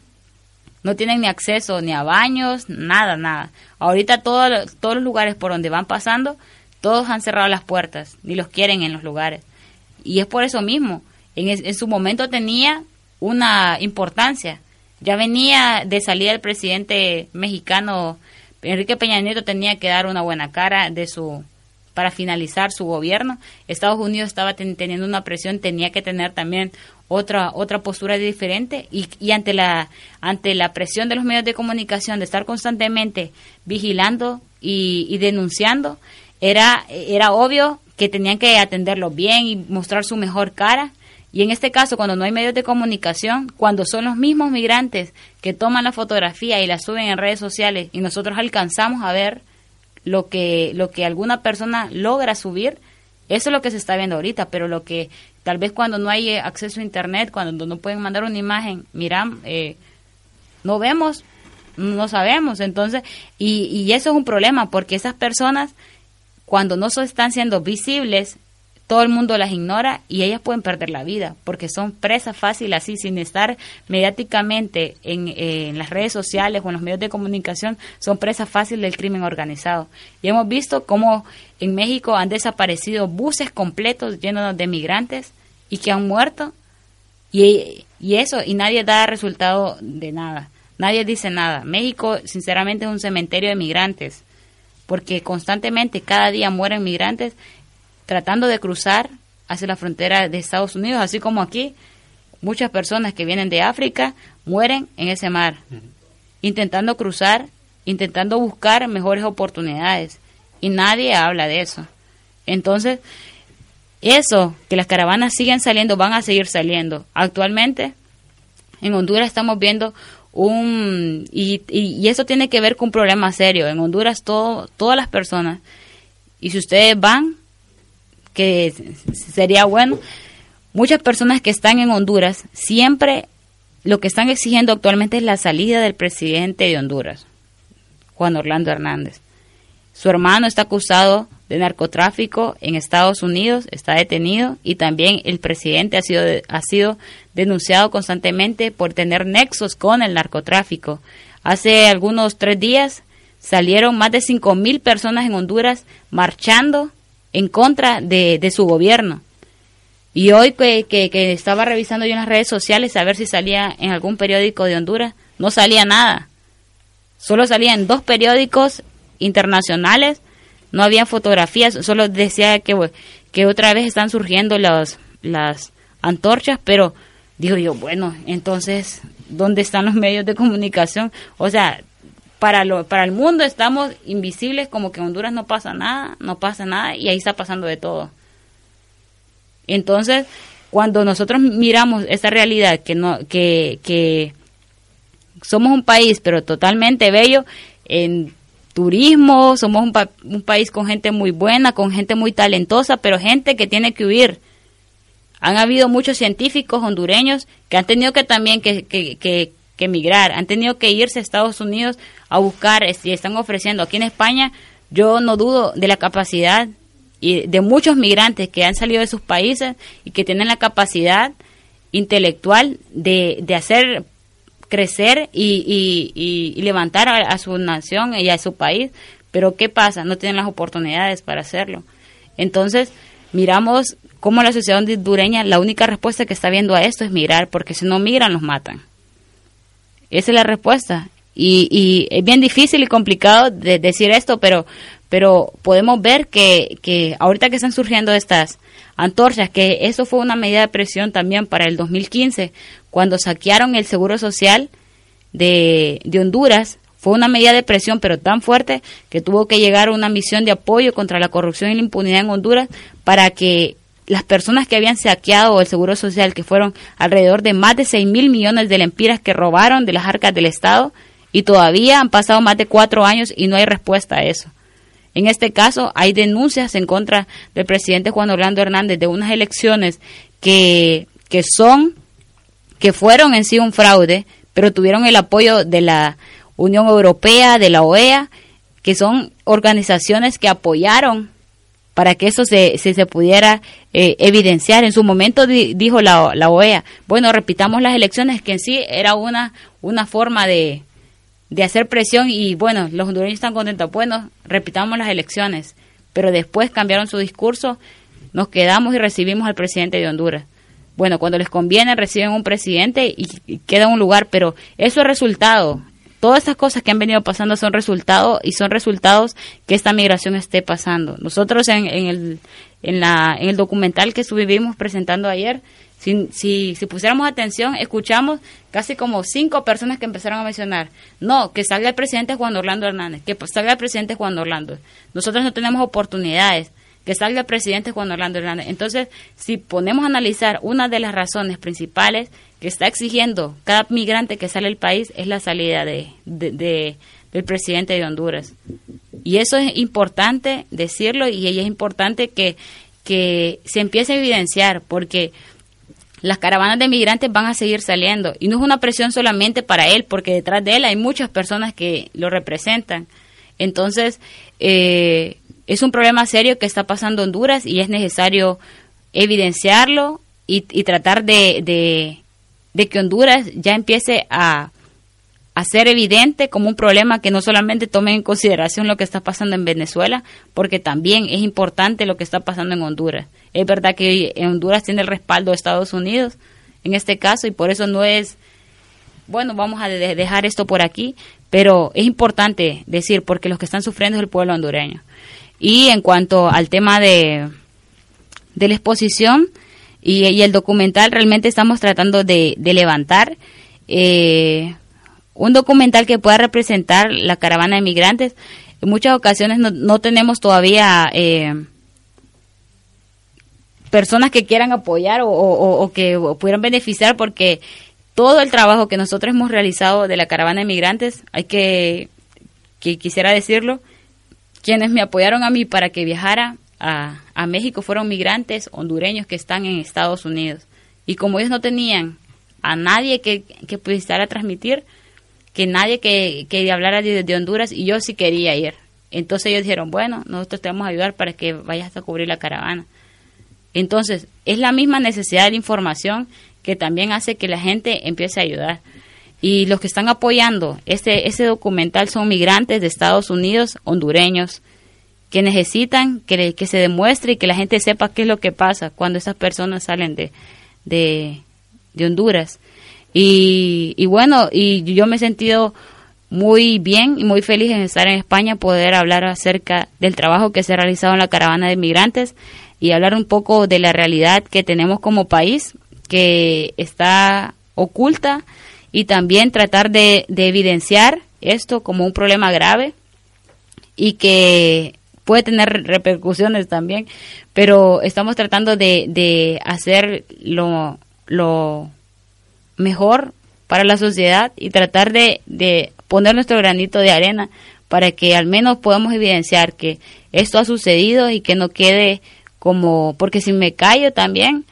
no tienen ni acceso ni a baños, nada, nada. Ahorita todos todos los lugares por donde van pasando, todos han cerrado las puertas, ni los quieren en los lugares. Y es por eso mismo. En su momento tenía una importancia. Ya venía de salida el presidente mexicano Enrique Peña Nieto tenía que dar una buena cara de su para finalizar su gobierno. Estados Unidos estaba ten, teniendo una presión, tenía que tener también otra otra postura diferente y, y, ante la ante la presión de los medios de comunicación de estar constantemente vigilando y, y denunciando era era obvio que tenían que atenderlo bien y mostrar su mejor cara y en este caso, cuando no hay medios de comunicación, cuando son los mismos migrantes que toman la fotografía y la suben en redes sociales y nosotros alcanzamos a ver lo que, lo que alguna persona logra subir, eso es lo que se está viendo ahorita, pero lo que tal vez cuando no hay acceso a Internet, cuando no pueden mandar una imagen, miran, eh, no vemos, no sabemos. Entonces, y, y eso es un problema porque esas personas, cuando no están siendo visibles, todo el mundo las ignora y ellas pueden perder la vida porque son presas fáciles así, sin estar mediáticamente en, las redes sociales o en los medios de comunicación, son presas fáciles del crimen organizado. Y hemos visto cómo en México han desaparecido buses completos llenos de migrantes y que han muerto y, y eso, y nadie da resultado de nada. Nadie dice nada. México, sinceramente, es un cementerio de migrantes, porque constantemente, cada día mueren migrantes tratando de cruzar hacia la frontera de Estados Unidos, así como aquí, muchas personas que vienen de África mueren en ese mar, intentando cruzar, intentando buscar mejores oportunidades, y nadie habla de eso. Entonces, eso, que las caravanas siguen saliendo, van a seguir saliendo. Actualmente, en Honduras estamos viendo un... Y, y, eso tiene que ver con un problema serio. En Honduras todo, todas las personas, y si ustedes van, que sería bueno, muchas personas que están en Honduras siempre lo que están exigiendo actualmente es la salida del presidente de Honduras, Juan Orlando Hernández. Su hermano está acusado de narcotráfico en Estados Unidos, está detenido y también el presidente ha sido, ha sido denunciado constantemente por tener nexos con el narcotráfico. Hace algunos tres días salieron más de cinco mil personas en Honduras marchando en contra de, su gobierno. Y hoy que, estaba revisando yo en las redes sociales a ver si salía en algún periódico de Honduras, no salía nada. Solo salía en dos periódicos internacionales no había fotografías, solo decía que, que otra vez están surgiendo las, las antorchas, pero digo yo, bueno, entonces, ¿dónde están los medios de comunicación? O sea, para, lo, para el mundo estamos invisibles, como que en Honduras no pasa nada, no pasa nada, y ahí está pasando de todo. Entonces, cuando nosotros miramos esta realidad, que, no, que, que somos un país, pero totalmente bello, en turismo, somos un, país con gente muy buena, con gente muy talentosa, pero gente que tiene que huir. Han habido muchos científicos hondureños que han tenido que también que, que emigrar, han tenido que irse a Estados Unidos a buscar, y están ofreciendo aquí en España, yo no dudo de la capacidad y de muchos migrantes que han salido de sus países y que tienen la capacidad intelectual de, de hacer crecer y, y, levantar a, su nación y a su país, pero ¿qué pasa? No tienen las oportunidades para hacerlo. Entonces, miramos cómo la sociedad hondureña, la única respuesta que está viendo a esto es mirar, porque si no migran, los matan. Esa es la respuesta. Y, y es bien difícil y complicado de decir esto, pero, pero podemos ver que, que ahorita que están surgiendo estas antorchas, que eso fue una medida de presión también para el 2015, cuando saquearon el Seguro Social de, de Honduras, fue una medida de presión, pero tan fuerte que tuvo que llegar una misión de apoyo contra la corrupción y la impunidad en Honduras para que las personas que habían saqueado el Seguro Social, que fueron alrededor de más de 6 mil millones de lempiras que robaron de las arcas del Estado, y todavía han pasado más de cuatro años y no hay respuesta a eso. En este caso, hay denuncias en contra del presidente Juan Orlando Hernández de unas elecciones que, que son, que fueron en sí un fraude, pero tuvieron el apoyo de la Unión Europea, de la OEA, que son organizaciones que apoyaron para que eso se, se, pudiera eh, evidenciar. En su momento dijo la, la OEA, bueno, repitamos las elecciones, que en sí era una, una forma de, de hacer presión y bueno, los hondureños están contentos, bueno, repitamos las elecciones, pero después cambiaron su discurso, nos quedamos y recibimos al presidente de Honduras. Bueno, cuando les conviene reciben un presidente y, queda un lugar, pero eso es resultado. Todas estas cosas que han venido pasando son resultados y son resultados que esta migración esté pasando. Nosotros en, en, el, en, la, en el documental que estuvimos presentando ayer, si, si, si, pusiéramos atención, escuchamos casi como cinco personas que empezaron a mencionar, no, que salga el presidente Juan Orlando Hernández, que salga el presidente Juan Orlando. Nosotros no tenemos oportunidades, que salga el presidente Juan Orlando Hernández. Entonces, si ponemos a analizar una de las razones principales que está exigiendo cada migrante que sale del país es la salida de, de, del presidente de Honduras. Y eso es importante decirlo y es importante que, que se empiece a evidenciar, porque las caravanas de migrantes van a seguir saliendo. Y no es una presión solamente para él, porque detrás de él hay muchas personas que lo representan. Entonces, eh, es un problema serio que está pasando Honduras y es necesario evidenciarlo y, tratar de, que Honduras ya empiece a, ser evidente como un problema que no solamente tome en consideración lo que está pasando en Venezuela, porque también es importante lo que está pasando en Honduras. Es verdad que Honduras tiene el respaldo de Estados Unidos en este caso y por eso no es, bueno, vamos a de- dejar esto por aquí, pero es importante decir porque los que están sufriendo es el pueblo hondureño. Y en cuanto al tema de, de la exposición y, el documental, realmente estamos tratando de, de levantar eh, un documental que pueda representar la caravana de migrantes. En muchas ocasiones no, no tenemos todavía eh, personas que quieran apoyar o, o- o que pudieran beneficiar porque todo el trabajo que nosotros hemos realizado de la caravana de migrantes, hay que, que quisiera decirlo, quienes me apoyaron a mí para que viajara a, a México fueron migrantes hondureños que están en Estados Unidos. Y como ellos no tenían a nadie que, que pudiera transmitir, que nadie que, que hablara de, de Honduras, y yo sí quería ir. Entonces ellos dijeron, bueno, nosotros te vamos a ayudar para que vayas a cubrir la caravana. Entonces, es la misma necesidad de información que también hace que la gente empiece a ayudar. Y los que están apoyando este, ese documental son migrantes de Estados Unidos, hondureños, que necesitan que, le- que se demuestre y que la gente sepa qué es lo que pasa cuando esas personas salen de, de, de Honduras. Y, y bueno, y yo me he sentido muy bien y muy feliz en estar en España, poder hablar acerca del trabajo que se ha realizado en la caravana de migrantes y hablar un poco de la realidad que tenemos como país, que está oculta, y también tratar de, de evidenciar esto como un problema grave y que puede tener repercusiones también, pero estamos tratando de, de hacer lo, lo mejor para la sociedad y tratar de, de poner nuestro granito de arena para que al menos podamos evidenciar que esto ha sucedido y que no quede como, porque si me callo también,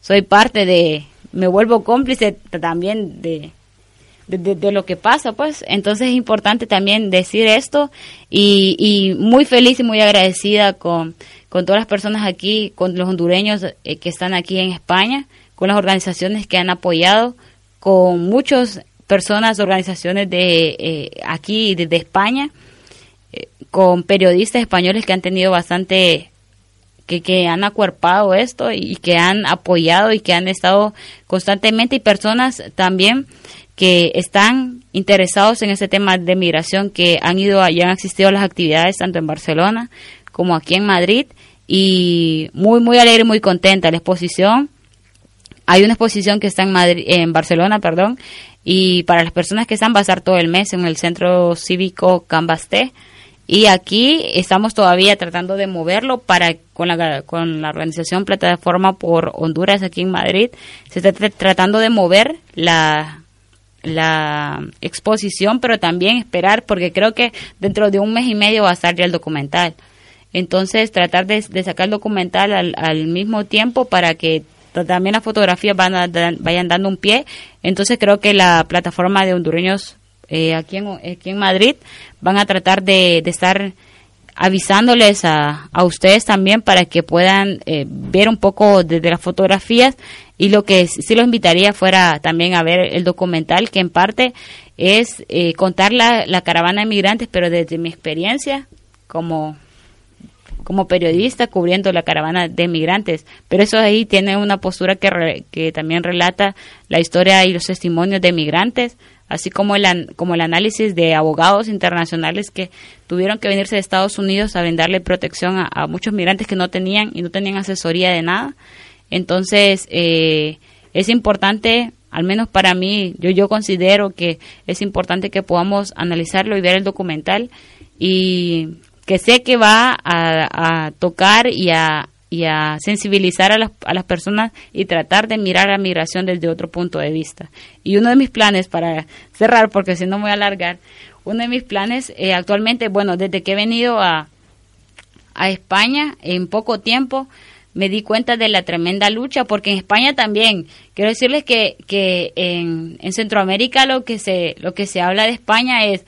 soy parte de, me vuelvo cómplice también de, de, lo que pasa, pues. Entonces es importante también decir esto y, y muy feliz y muy agradecida con, con todas las personas aquí, con los hondureños eh, que están aquí en España, con las organizaciones que han apoyado, con muchas personas, organizaciones de eh, aquí, de, de España, eh, con periodistas españoles que han tenido bastante que, que han acuerpado esto y que han apoyado y que han estado constantemente y personas también que están interesados en ese tema de migración que han ido y han asistido a las actividades tanto en Barcelona como aquí en Madrid y muy muy alegre y muy contenta la exposición hay una exposición que está en Madrid, en Barcelona, perdón, y para las personas que están va todo el mes en el Centro Cívico Cambasté. Y aquí estamos todavía tratando de moverlo para con la, con la organización Plataforma por Honduras aquí en Madrid. Se está tra- tratando de mover la, la exposición, pero también esperar, porque creo que dentro de un mes y medio va a estar ya el documental. Entonces, tratar de, sacar el documental al, al mismo tiempo para que también las fotografías van a vayan dando un pie. Entonces, creo que la plataforma de hondureños eh, aquí, en, aquí en Madrid van a tratar de, de estar avisándoles a, a ustedes también para que puedan eh, ver un poco de, de las fotografías y lo que sí los invitaría fuera también a ver el documental que en parte es eh, contar la, la caravana de migrantes pero desde mi experiencia como como periodista cubriendo la caravana de migrantes, pero eso ahí tiene una postura que, re- que también relata la historia y los testimonios de migrantes, así como el, como el análisis de abogados internacionales que tuvieron que venirse de Estados Unidos a brindarle protección a muchos migrantes que no tenían y no tenían asesoría de nada. Entonces, eh, es importante, al menos para mí, yo, yo considero que es importante que podamos analizarlo y ver el documental y que sé que va a, tocar y a, y a sensibilizar a las, a las personas y tratar de mirar la migración desde otro punto de vista. Y uno de mis planes, para cerrar, porque si no me voy a alargar, uno de mis planes eh, actualmente, bueno, desde que he venido a, a España en poco tiempo, me di cuenta de la tremenda lucha, porque en España también, quiero decirles que, que en, en Centroamérica lo que se, lo que se habla de España es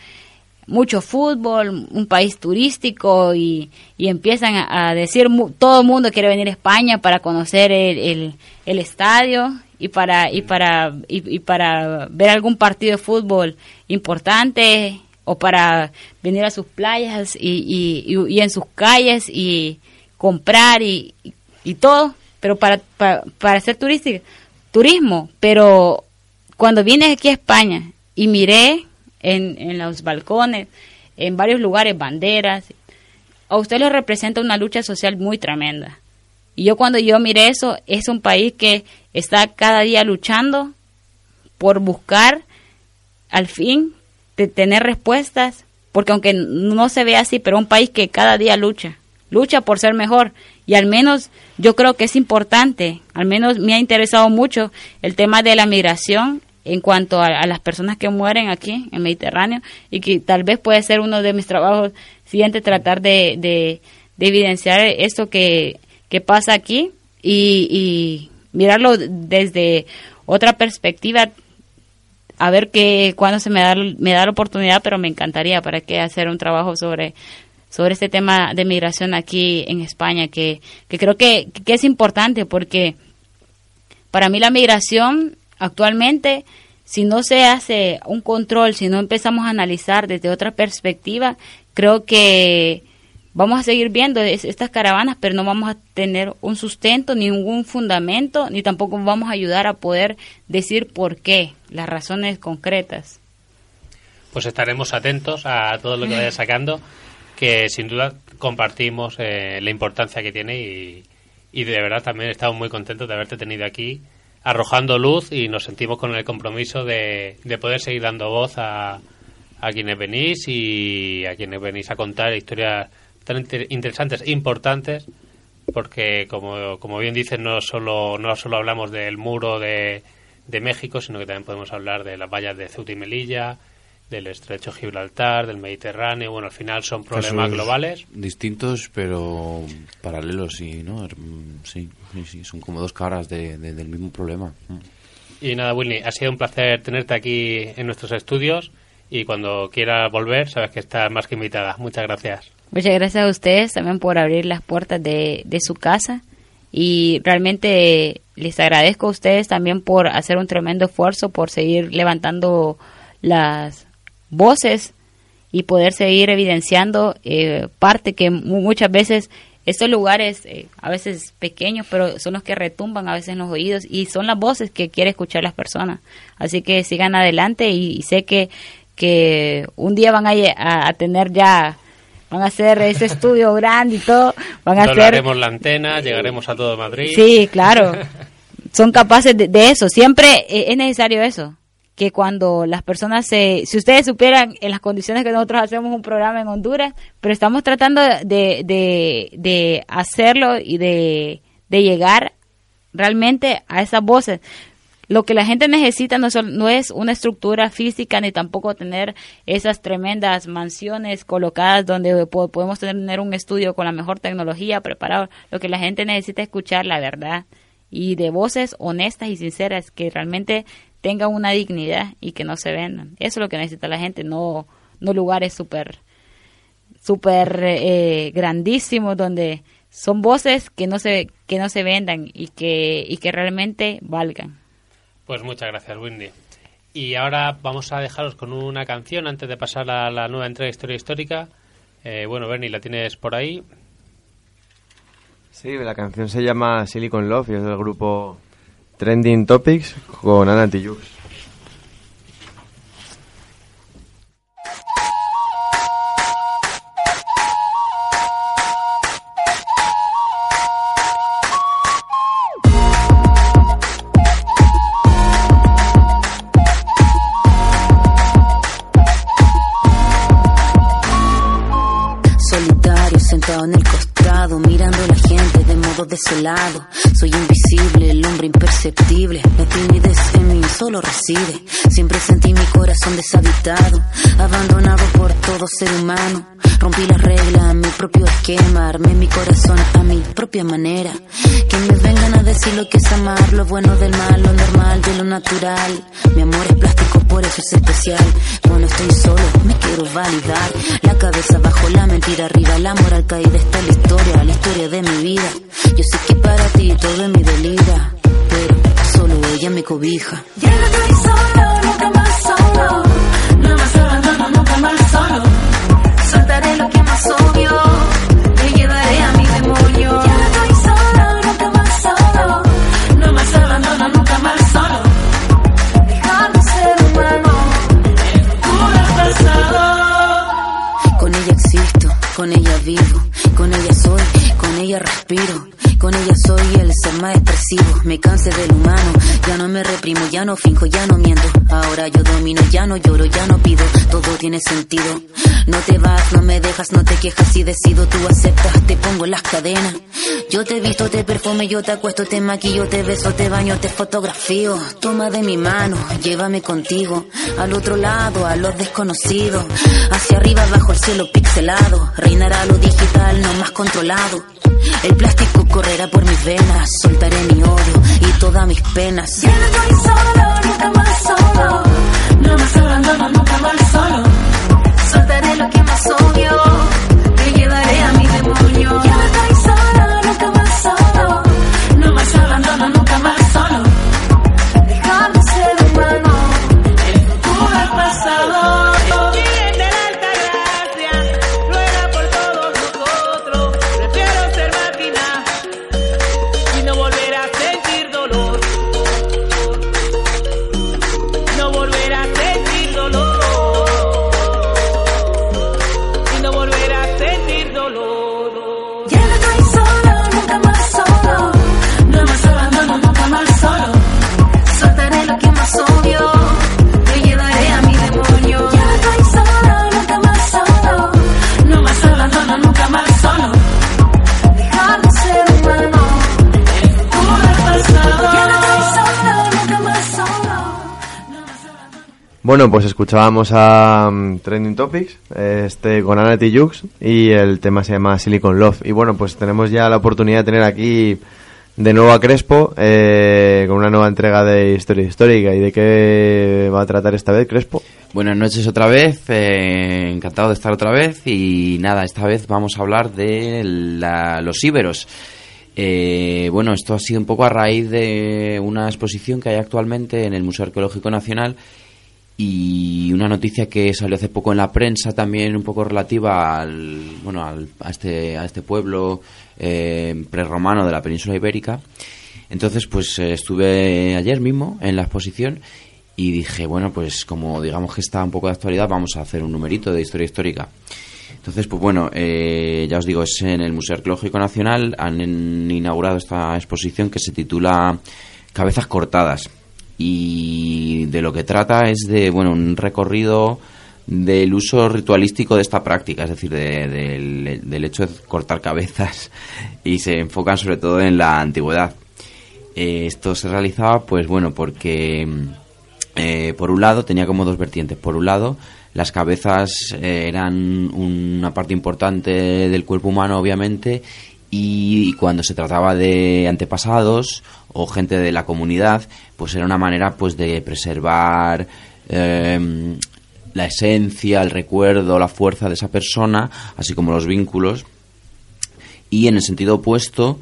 mucho fútbol, un país turístico y, y empiezan a, decir, mu- todo el mundo quiere venir a España para conocer el, el, estadio y para, y, para, y, para ver algún partido de fútbol importante o para venir a sus playas y, y, y- y en sus calles y comprar y, y- y todo, pero para, para, hacer turística, turismo, pero cuando vine aquí a España y miré en, en los balcones, en varios lugares, banderas, a usted le representa una lucha social muy tremenda. Y yo cuando yo miré eso, es un país que está cada día luchando por buscar al fin de tener respuestas, porque aunque no se ve así, pero un país que cada día lucha, lucha por ser mejor. Y al menos yo creo que es importante, al menos me ha interesado mucho el tema de la migración en cuanto a, a las personas que mueren aquí en Mediterráneo y que tal vez puede ser uno de mis trabajos siguientes tratar de, de, de evidenciar esto que, que pasa aquí y, y mirarlo desde otra perspectiva a ver que cuando se me da me da la oportunidad pero me encantaría para que hacer un trabajo sobre sobre este tema de migración aquí en España que, que creo que, que es importante porque para mí la migración actualmente si no se hace un control si no empezamos a analizar desde otra perspectiva creo que vamos a seguir viendo es- estas caravanas, pero no vamos a tener un sustento, ni ningún fundamento, ni tampoco vamos a ayudar a poder decir por qué, las razones concretas. Pues estaremos atentos a todo lo que vaya sacando, que sin duda compartimos eh, la importancia que tiene y, y de verdad también estamos muy contentos de haberte tenido aquí arrojando luz y nos sentimos con el compromiso de, de poder seguir dando voz a, a quienes venís y a quienes venís a contar historias tan inter- interesantes e importantes porque como, como bien dices no solo no solo hablamos del muro de, de México sino que también podemos hablar de las vallas de Ceuta y Melilla del estrecho Gibraltar del Mediterráneo bueno al final son problemas Casos globales Distintos, pero paralelos, sí, ¿no? Er- mm, Sí, sí, sí, son como dos caras de- de- del mismo problema. Y nada Willy ha sido un placer tenerte aquí en nuestros estudios y cuando quieras volver sabes que estás más que invitada muchas gracias Muchas gracias a ustedes también por abrir las puertas de, de su casa y realmente les agradezco a ustedes también por hacer un tremendo esfuerzo, por seguir levantando las voces y poder seguir evidenciando eh, parte que mu- muchas veces estos lugares, eh, a veces pequeños, pero son los que retumban a veces en los oídos y son las voces que quiere escuchar las personas. Así que sigan adelante y, y sé que, que un día van a, a- a tener ya, van a hacer ese estudio grande y todo, van a hacer... La antena llegaremos a todo Madrid Sí, claro. Son capaces de, de eso. Siempre eh, es necesario eso. Que cuando las personas se... Si ustedes supieran en las condiciones que nosotros hacemos un programa en Honduras, pero estamos tratando de, de, de hacerlo y de, de llegar realmente a esas voces. Lo que la gente necesita no, son- no es una estructura física ni tampoco tener esas tremendas mansiones colocadas donde po- podemos tener un estudio con la mejor tecnología preparado. Lo que la gente necesita es escuchar la verdad y de voces honestas y sinceras que realmente tengan una dignidad y que no se vendan. Eso es lo que necesita la gente, no, no lugares súper súper eh, grandísimos donde son voces que no se que no se vendan y que y que realmente valgan. Pues muchas gracias, Windy. Y ahora vamos a dejaros con una canción antes de pasar a la nueva entrega de Historia Histórica. Eh, bueno, Bernie, ¿la tienes por ahí? Sí, la canción se llama Silicon Love y es del grupo Trending Topics con Ana Tijoux. Solitario sentado en el costado, mirando a la gente de modo desolado. Soy invisible, La timidez en mí solo reside. Siempre sentí mi corazón deshabitado, abandonado por todo ser humano. Rompí las reglas, mi propio esquema, armé mi corazón a mi propia manera. Que me vengan a decir lo que es amar, lo bueno del mal, lo normal de lo natural. Mi amor es plástico, por eso es especial. Cuando estoy solo, me quiero validar. La cabeza bajo la mentira arriba, la moral caída está la historia, la historia de mi vida. Yo sé que para ti todo es mi delira, solo ella me cobija. Ya no estoy solo, nunca más solo. No más abandono, nunca más solo. Soltaré lo que más obvio. Me llevaré a mi demonio. Ya no estoy solo, nunca más solo. No más abandono, nunca más solo. Dejar de ser humano. Puro pasado. Con ella existo, con ella vivo, con ella soy, con ella respiro. Con ella soy el ser Me cansé del humano, ya no me reprimo, ya no finjo, ya no miento. Ahora yo domino, ya no lloro, ya no pido. Todo tiene sentido. No te vas, no me dejas, no te quejas y decido. Tú aceptas, te pongo las cadenas. Yo te visto, te perfume, yo te acuesto, te maquillo, te beso, te baño, te fotografío. Toma de mi mano, llévame contigo. Al otro lado, a los desconocidos. Hacia arriba, bajo el cielo pixelado. Reinará lo digital, no más controlado. El plástico correrá por mis venas. Soltaré mi odio y todas mis penas. Ya no estoy solo, nunca más solo. No más abandono, nunca más solo. Bueno, pues escuchábamos a mm, Trending Topics, este con Ana Jux y el tema se llama Silicon Love. Y bueno, pues tenemos ya la oportunidad de tener aquí de nuevo a Crespo eh, con una nueva entrega de Historia Histórica. ¿Y de qué va a tratar esta vez, Crespo? Buenas noches otra vez, eh, encantado de estar otra vez y nada, esta vez vamos a hablar de la- los íberos. Eh, bueno, esto ha sido un poco a raíz de una exposición que hay actualmente en el Museo Arqueológico Nacional y una noticia que salió hace poco en la prensa también un poco relativa al bueno al- a este a este pueblo eh, prerromano de la península ibérica entonces pues eh, estuve ayer mismo en la exposición y dije bueno pues como digamos que está un poco de actualidad vamos a hacer un numerito de historia histórica entonces, pues bueno, eh, ya os digo, es en el Museo Arqueológico Nacional. Han inaugurado esta exposición que se titula Cabezas cortadas. Y de lo que trata es de, bueno, un recorrido del uso ritualístico de esta práctica, es decir, de- del, del hecho de cortar cabezas. Y se enfocan sobre todo en la antigüedad. Eh, esto se realizaba, pues bueno, porque eh, por un lado tenía como dos vertientes. Por un lado, las cabezas eh, eran una parte importante del cuerpo humano, obviamente, y cuando se trataba de antepasados o gente de la comunidad, pues era una manera pues de preservar eh, la esencia, el recuerdo, la fuerza de esa persona, así como los vínculos. Y en el sentido opuesto,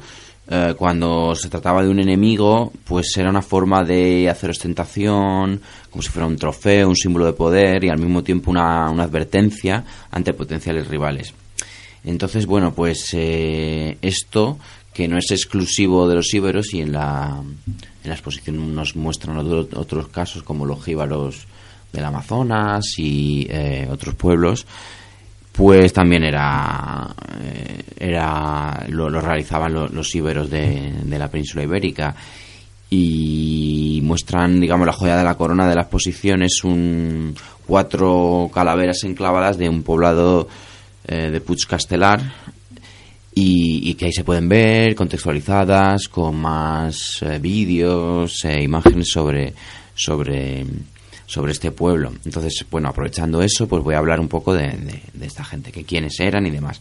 eh, cuando se trataba de un enemigo, pues era una forma de hacer ostentación, como si fuera un trofeo, un símbolo de poder y al mismo tiempo una advertencia ante potenciales rivales. Entonces, bueno, pues eh, esto, que no es exclusivo de los íberos y en la, en la exposición nos muestran otro- otros casos como los jíbaros del Amazonas y eh, otros pueblos, pues también era, eh, era lo, realizaban lo- los íberos de, de la península ibérica. Y muestran digamos la joya de la corona de la exposición es un cuatro calaveras enclavadas de un poblado eh, de Puig Castelar y, que ahí se pueden ver contextualizadas con más eh, vídeos e imágenes sobre sobre sobre este pueblo. Entonces bueno aprovechando eso pues voy a hablar un poco de, de- esta gente que quiénes eran y demás.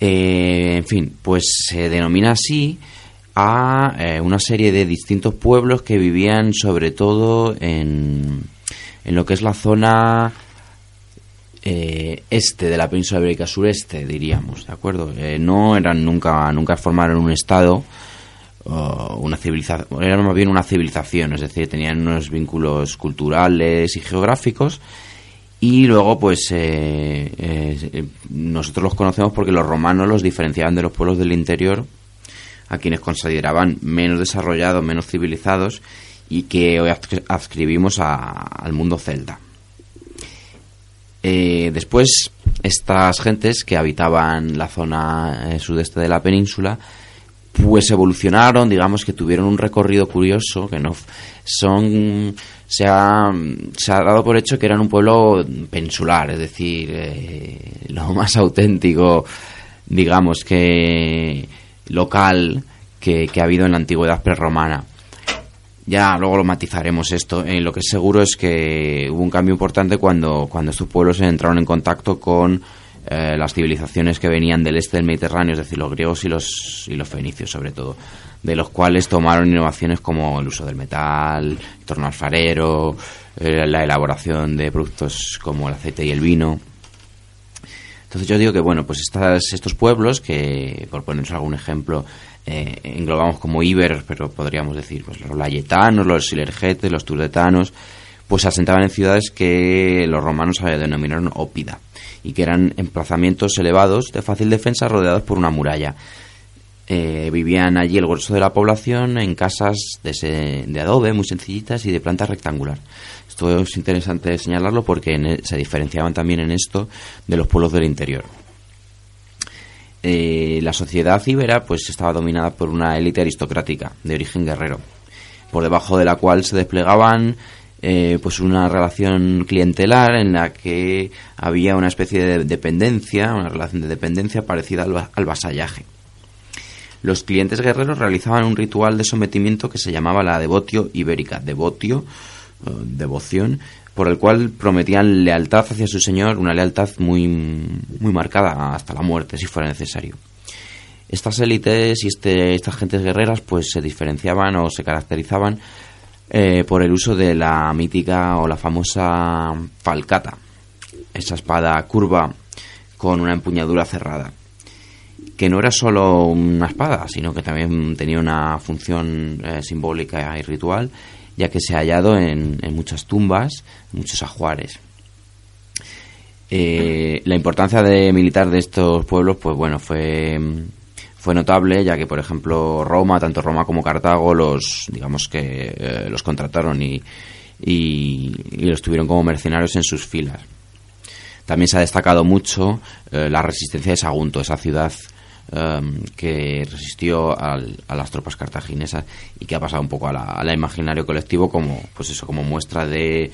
Eh, en fin pues se denomina así a una serie de distintos pueblos que vivían sobre todo en en lo que es la zona eh, este de la península ibérica sureste, diríamos, ¿de acuerdo? Eh, no eran nunca, nunca formaron un estado o una civilización, eran más bien una civilización, es decir, tenían unos vínculos culturales y geográficos y luego pues eh, eh, nosotros los conocemos porque los romanos los diferenciaban de los pueblos del interior a quienes consideraban menos desarrollados, menos civilizados y que hoy adscri- adscribimos a- al mundo celta. Eh, después, estas gentes que habitaban la zona eh, sudeste de la península, pues evolucionaron, digamos que tuvieron un recorrido curioso, que no son se ha, se ha dado por hecho que eran un pueblo peninsular, es decir, eh, lo más auténtico, digamos que local que, que ha habido en la antigüedad prerromana. Ya luego lo matizaremos esto. Eh, lo que es seguro es que hubo un cambio importante cuando, cuando estos pueblos entraron en contacto con eh, las civilizaciones que venían del este del Mediterráneo, es decir, los griegos y los, y los fenicios sobre todo, de los cuales tomaron innovaciones como el uso del metal, el torno alfarero, eh, la elaboración de productos como el aceite y el vino. Entonces yo digo que, bueno, pues estas, estos pueblos, que por ponernos algún ejemplo, eh, englobamos como Iber, pero podríamos decir pues los layetanos, los silergetes, los turdetanos, pues se asentaban en ciudades que los romanos denominaron ópida y que eran emplazamientos elevados de fácil defensa rodeados por una muralla. Eh, vivían allí el grueso de la población en casas de, de adobe muy sencillitas y de planta rectangular. Esto es interesante señalarlo porque en e- se diferenciaban también en esto de los pueblos del interior. Eh, la sociedad ibera pues estaba dominada por una élite aristocrática de origen guerrero, por debajo de la cual se desplegaban eh, pues una relación clientelar en la que había una especie de dependencia, una relación de dependencia parecida al, al vasallaje. Los clientes guerreros realizaban un ritual de sometimiento que se llamaba la devotio ibérica, devotio, eh, devoción, por el cual prometían lealtad hacia su señor, una lealtad muy, muy marcada hasta la muerte, si fuera necesario. Estas élites y este, estas gentes guerreras pues se diferenciaban o se caracterizaban eh, por el uso de la mítica o la famosa falcata, esa espada curva con una empuñadura cerrada que no era solo una espada, sino que también tenía una función eh, simbólica y ritual, ya que se ha hallado en, muchas tumbas, muchos ajuares. Eh, la importancia de militar de estos pueblos, pues bueno, fue fue notable, ya que por ejemplo Roma, tanto Roma como Cartago, los digamos que eh, los contrataron y, y, y los tuvieron como mercenarios en sus filas. También se ha destacado mucho eh, la resistencia de Sagunto, esa ciudad em, que resistió al- a las tropas cartaginesas y que ha pasado un poco a la- imaginario colectivo como pues eso como muestra de eh,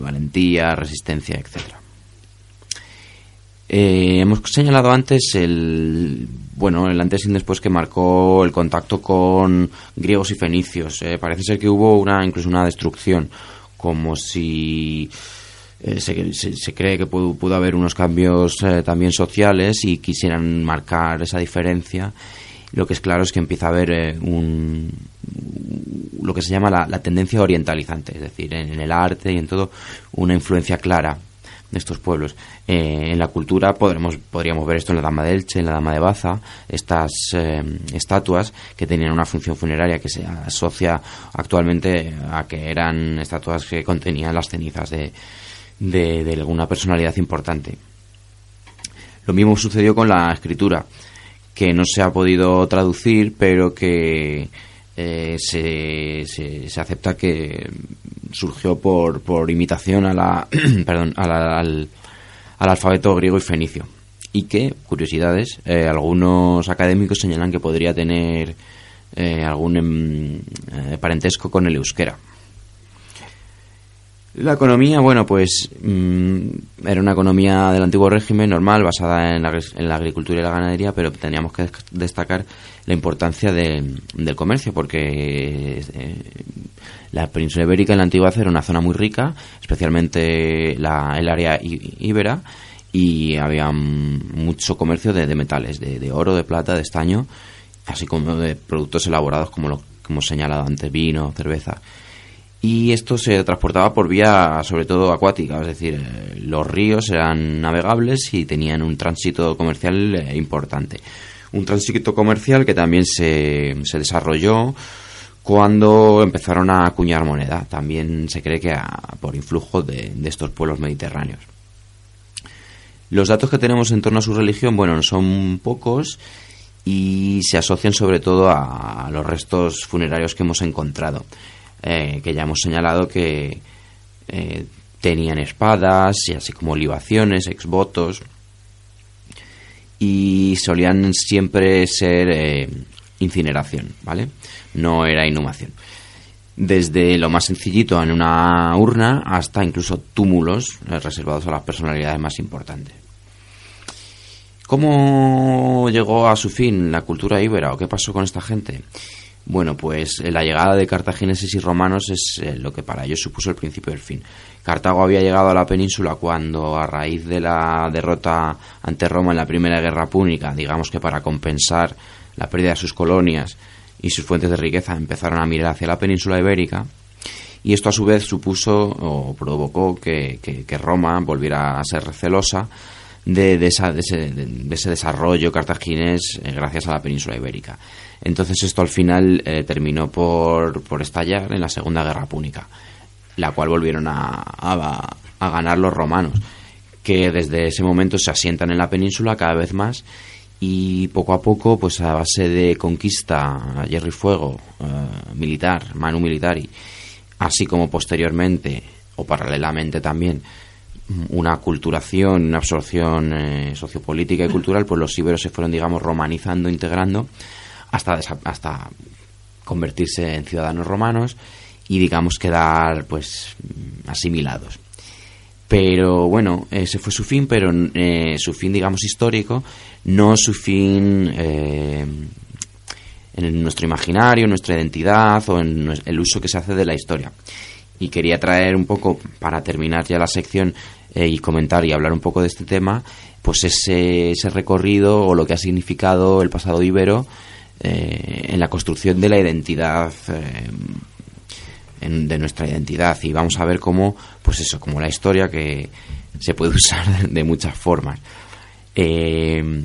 valentía, resistencia, etcétera. Eh, hemos señalado antes el bueno el antes y después que marcó el contacto con griegos y fenicios. Eh, parece ser que hubo una incluso una destrucción, como si eh, se, se- cree que pudo, pudo haber unos cambios eh, también sociales y quisieran marcar esa diferencia. Lo que es claro es que empieza a haber eh, un, lo que se llama la, tendencia orientalizante, es decir, en, en el arte y en todo, una influencia clara de estos pueblos. En la cultura podremos, podríamos ver esto en la Dama de Elche, en la Dama de Baza, estas estatuas que tenían una función funeraria que se asocia actualmente a que eran estatuas que contenían las cenizas de, de, de alguna personalidad importante. Lo mismo sucedió con la escritura, que no se ha podido traducir, pero que eh, se, se, acepta que surgió por, por imitación a la, perdón, a la- al, al alfabeto griego y fenicio. Y que, curiosidades, eh, algunos académicos señalan que podría tener eh, algún em, eh, parentesco con el euskera. La economía, bueno, pues mm, era una economía del antiguo régimen normal, basada en la, en la agricultura y la ganadería, pero teníamos que destacar la importancia de- del comercio, porque eh, la península ibérica en la antigüedad era una zona muy rica, especialmente la, el área íbera, y había mucho comercio de, de metales, de, de oro, de plata, de estaño, así como de productos elaborados como lo que hemos señalado antes, vino, cerveza. Y esto se transportaba por vía sobre todo acuática, es decir, eh, los ríos eran navegables y tenían un tránsito comercial eh, importante. Un tránsito comercial que también se, se desarrolló cuando empezaron a acuñar moneda. También se cree que a- por influjo de, de estos pueblos mediterráneos. Los datos que tenemos en torno a su religión, bueno, son pocos y se asocian sobre todo a, los restos funerarios que hemos encontrado, eh, que ya hemos señalado que eh, tenían espadas y así como libaciones, exvotos y solían siempre ser eh, incineración, ¿vale? No era inhumación. Desde lo más sencillito en una urna hasta incluso túmulos eh, reservados a las personalidades más importantes. ¿Cómo llegó a su fin la cultura íbera o qué pasó con esta gente? Bueno, pues eh, la llegada de cartagineses y romanos es eh, lo que para ellos supuso el principio del fin. Cartago había llegado a la península cuando, a raíz de la derrota ante Roma en la Primera Guerra Púnica, digamos que para compensar la pérdida de sus colonias y sus fuentes de riqueza, empezaron a mirar hacia la península ibérica. Y esto a su vez supuso o provocó que, que- que Roma volviera a ser celosa de, de esa- de ese, de ese desarrollo cartaginés eh, gracias a la península ibérica. Entonces esto al final eh, terminó por, por estallar en la Segunda Guerra Púnica, la cual volvieron a, a- a ganar los romanos, que desde ese momento se asientan en la península cada vez más y poco a poco, pues a base de conquista hierro y fuego eh, militar, manu militari, así como posteriormente o paralelamente también una culturación, una absorción eh, sociopolítica y cultural, pues los íberos se fueron, digamos, romanizando, integrando, hasta, hasta convertirse en ciudadanos romanos y, digamos, quedar, pues, asimilados. Pero bueno, ese fue su fin, pero eh, su fin, digamos, histórico, no su fin eh, en nuestro imaginario, en nuestra identidad o en el uso que se hace de la historia. Y quería traer un poco, para terminar ya la sección eh, y comentar y hablar un poco de este tema, pues ese, ese recorrido o lo que ha significado el pasado ibero eh, en la construcción de la identidad eh, en- de nuestra identidad. Y vamos a ver cómo pues eso como la historia que se puede usar de, muchas formas. Eh,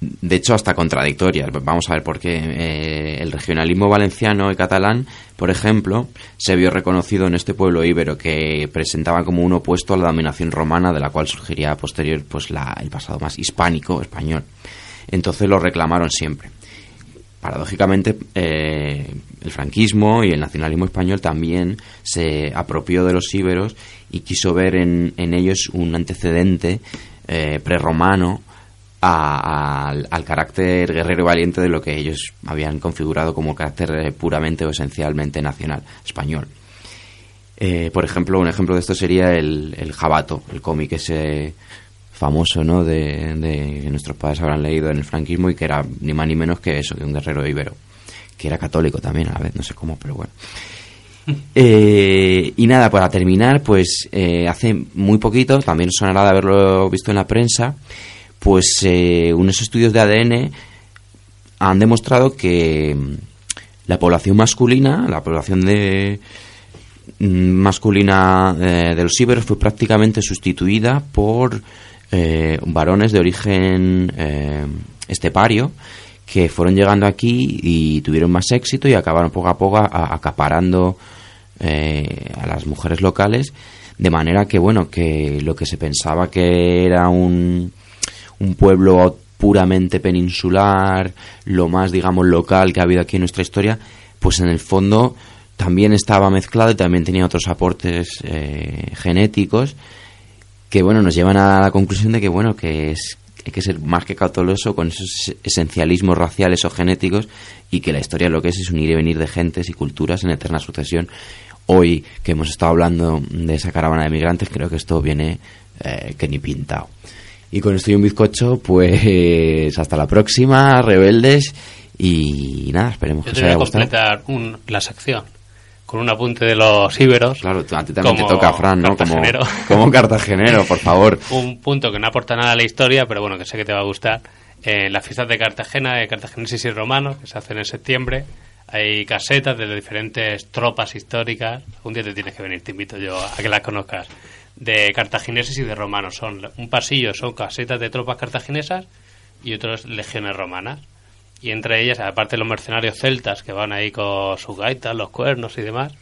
de hecho hasta contradictorias. Vamos a ver por qué. Eh, el regionalismo valenciano y catalán por ejemplo se vio reconocido en este pueblo íbero que presentaba como un opuesto a la dominación romana de la cual surgiría posterior pues la, el pasado más hispánico español. Entonces lo reclamaron siempre. Paradójicamente eh, el franquismo y el nacionalismo español también se apropió de los íberos y quiso ver en, en ellos un antecedente eh, prerromano a- al, al carácter guerrero y valiente de lo que ellos habían configurado como carácter eh, puramente o esencialmente nacional español. Eh, por ejemplo, un ejemplo de esto sería el, el Jabato, el cómic ese famoso, ¿no? De, de- que nuestros padres habrán leído en el franquismo y que era ni más ni menos que eso, que un guerrero íbero, que era católico también a la vez, no sé cómo, pero bueno. Eh, y nada, para terminar, pues eh, hace muy poquito, también sonará de haberlo visto en la prensa, pues eh, unos estudios de ADN han demostrado que mm, la población masculina, la población de mm, masculina eh, de los íberos fue prácticamente sustituida por eh, varones de origen eh, estepario que fueron llegando aquí y tuvieron más éxito y acabaron poco a poco a- acaparando eh, a las mujeres locales de manera que bueno que lo que se pensaba que era un, un pueblo puramente peninsular lo más digamos local que ha habido aquí en nuestra historia pues en el fondo también estaba mezclado y también tenía otros aportes eh, genéticos que bueno nos llevan a la conclusión de que bueno que es hay que ser más que cauteloso con esos esencialismos raciales o genéticos y que la historia lo que es es un ir y venir de gentes y culturas en eterna sucesión. Hoy que hemos estado hablando de esa caravana de migrantes creo que esto viene eh, que ni pintado y con esto y un bizcocho pues hasta la próxima rebeldes y nada esperemos Yo que os voy haya a gustado completar un- la sección con un apunte de los íberos. Claro, a ti también te toca, Fran, ¿no? Como, cartagenero. como cartagenero, por favor. un punto que no aporta nada a la historia, pero bueno, que sé que te va a gustar. En las fiestas de Cartagena, de cartagineses y romanos, que se hacen en septiembre, Hay casetas de diferentes tropas históricas. Un día te tienes que venir, te invito yo a que las conozcas. De cartagineses y de romanos. Son un pasillo, son casetas de tropas cartaginesas y otros legiones romanas. Y entre ellas, aparte de los mercenarios celtas que van ahí con sus gaitas, los cuernos y demás,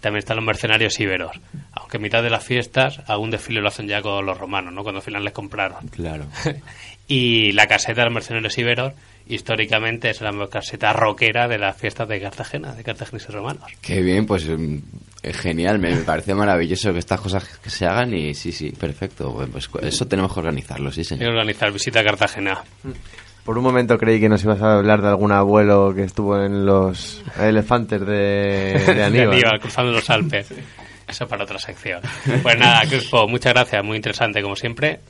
también están los mercenarios íberos. Aunque en mitad de las fiestas, algún desfile lo hacen ya con los romanos, ¿no? Cuando al final les compraron. Claro. y la caseta de los mercenarios íberos, históricamente, es la caseta rockera de las fiestas de Cartagena, de cartagineses romanos. Qué bien, pues es genial, me, me parece maravilloso que estas cosas que se hagan y sí, sí, perfecto. Bueno, Pues eso tenemos que organizarlo, sí, señor. que organizar visita a Cartagena. Por un momento creí que nos ibas a hablar de algún abuelo que estuvo en los elefantes de, de de Aníbal. Aníbal, cruzando los Alpes. Eso para otra sección. Pues nada, Crespo, muchas gracias, muy interesante como siempre.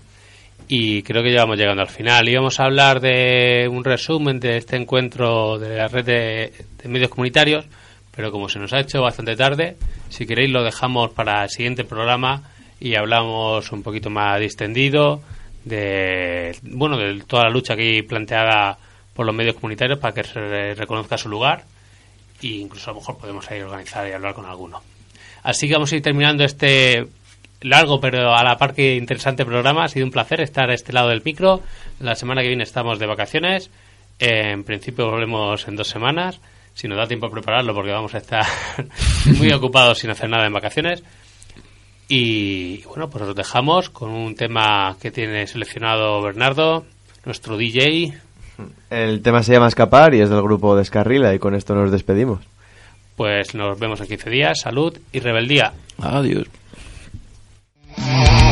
Y creo que ya vamos llegando al final. Íbamos a hablar de un resumen de este encuentro de la red de, medios comunitarios, pero como se nos ha hecho bastante tarde, si queréis lo dejamos para el siguiente programa y hablamos un poquito más distendido de bueno de toda la lucha aquí planteada por los medios comunitarios para que se reconozca su lugar e incluso a lo mejor podemos ir a organizar y hablar con alguno. Así que vamos a ir terminando este largo pero a la par que interesante programa. Ha sido un placer estar a este lado del micro. La semana que viene estamos de vacaciones. En principio volvemos en dos semanas. Si nos da tiempo a prepararlo porque vamos a estar muy ocupados sin hacer nada en vacaciones. Y bueno, pues os dejamos con un tema que tiene seleccionado Bernardo, nuestro DJ. El tema se llama Escapar y es del grupo Descarrila y con esto nos despedimos. Pues nos vemos en 15 días. Salud y rebeldía. Adiós. Música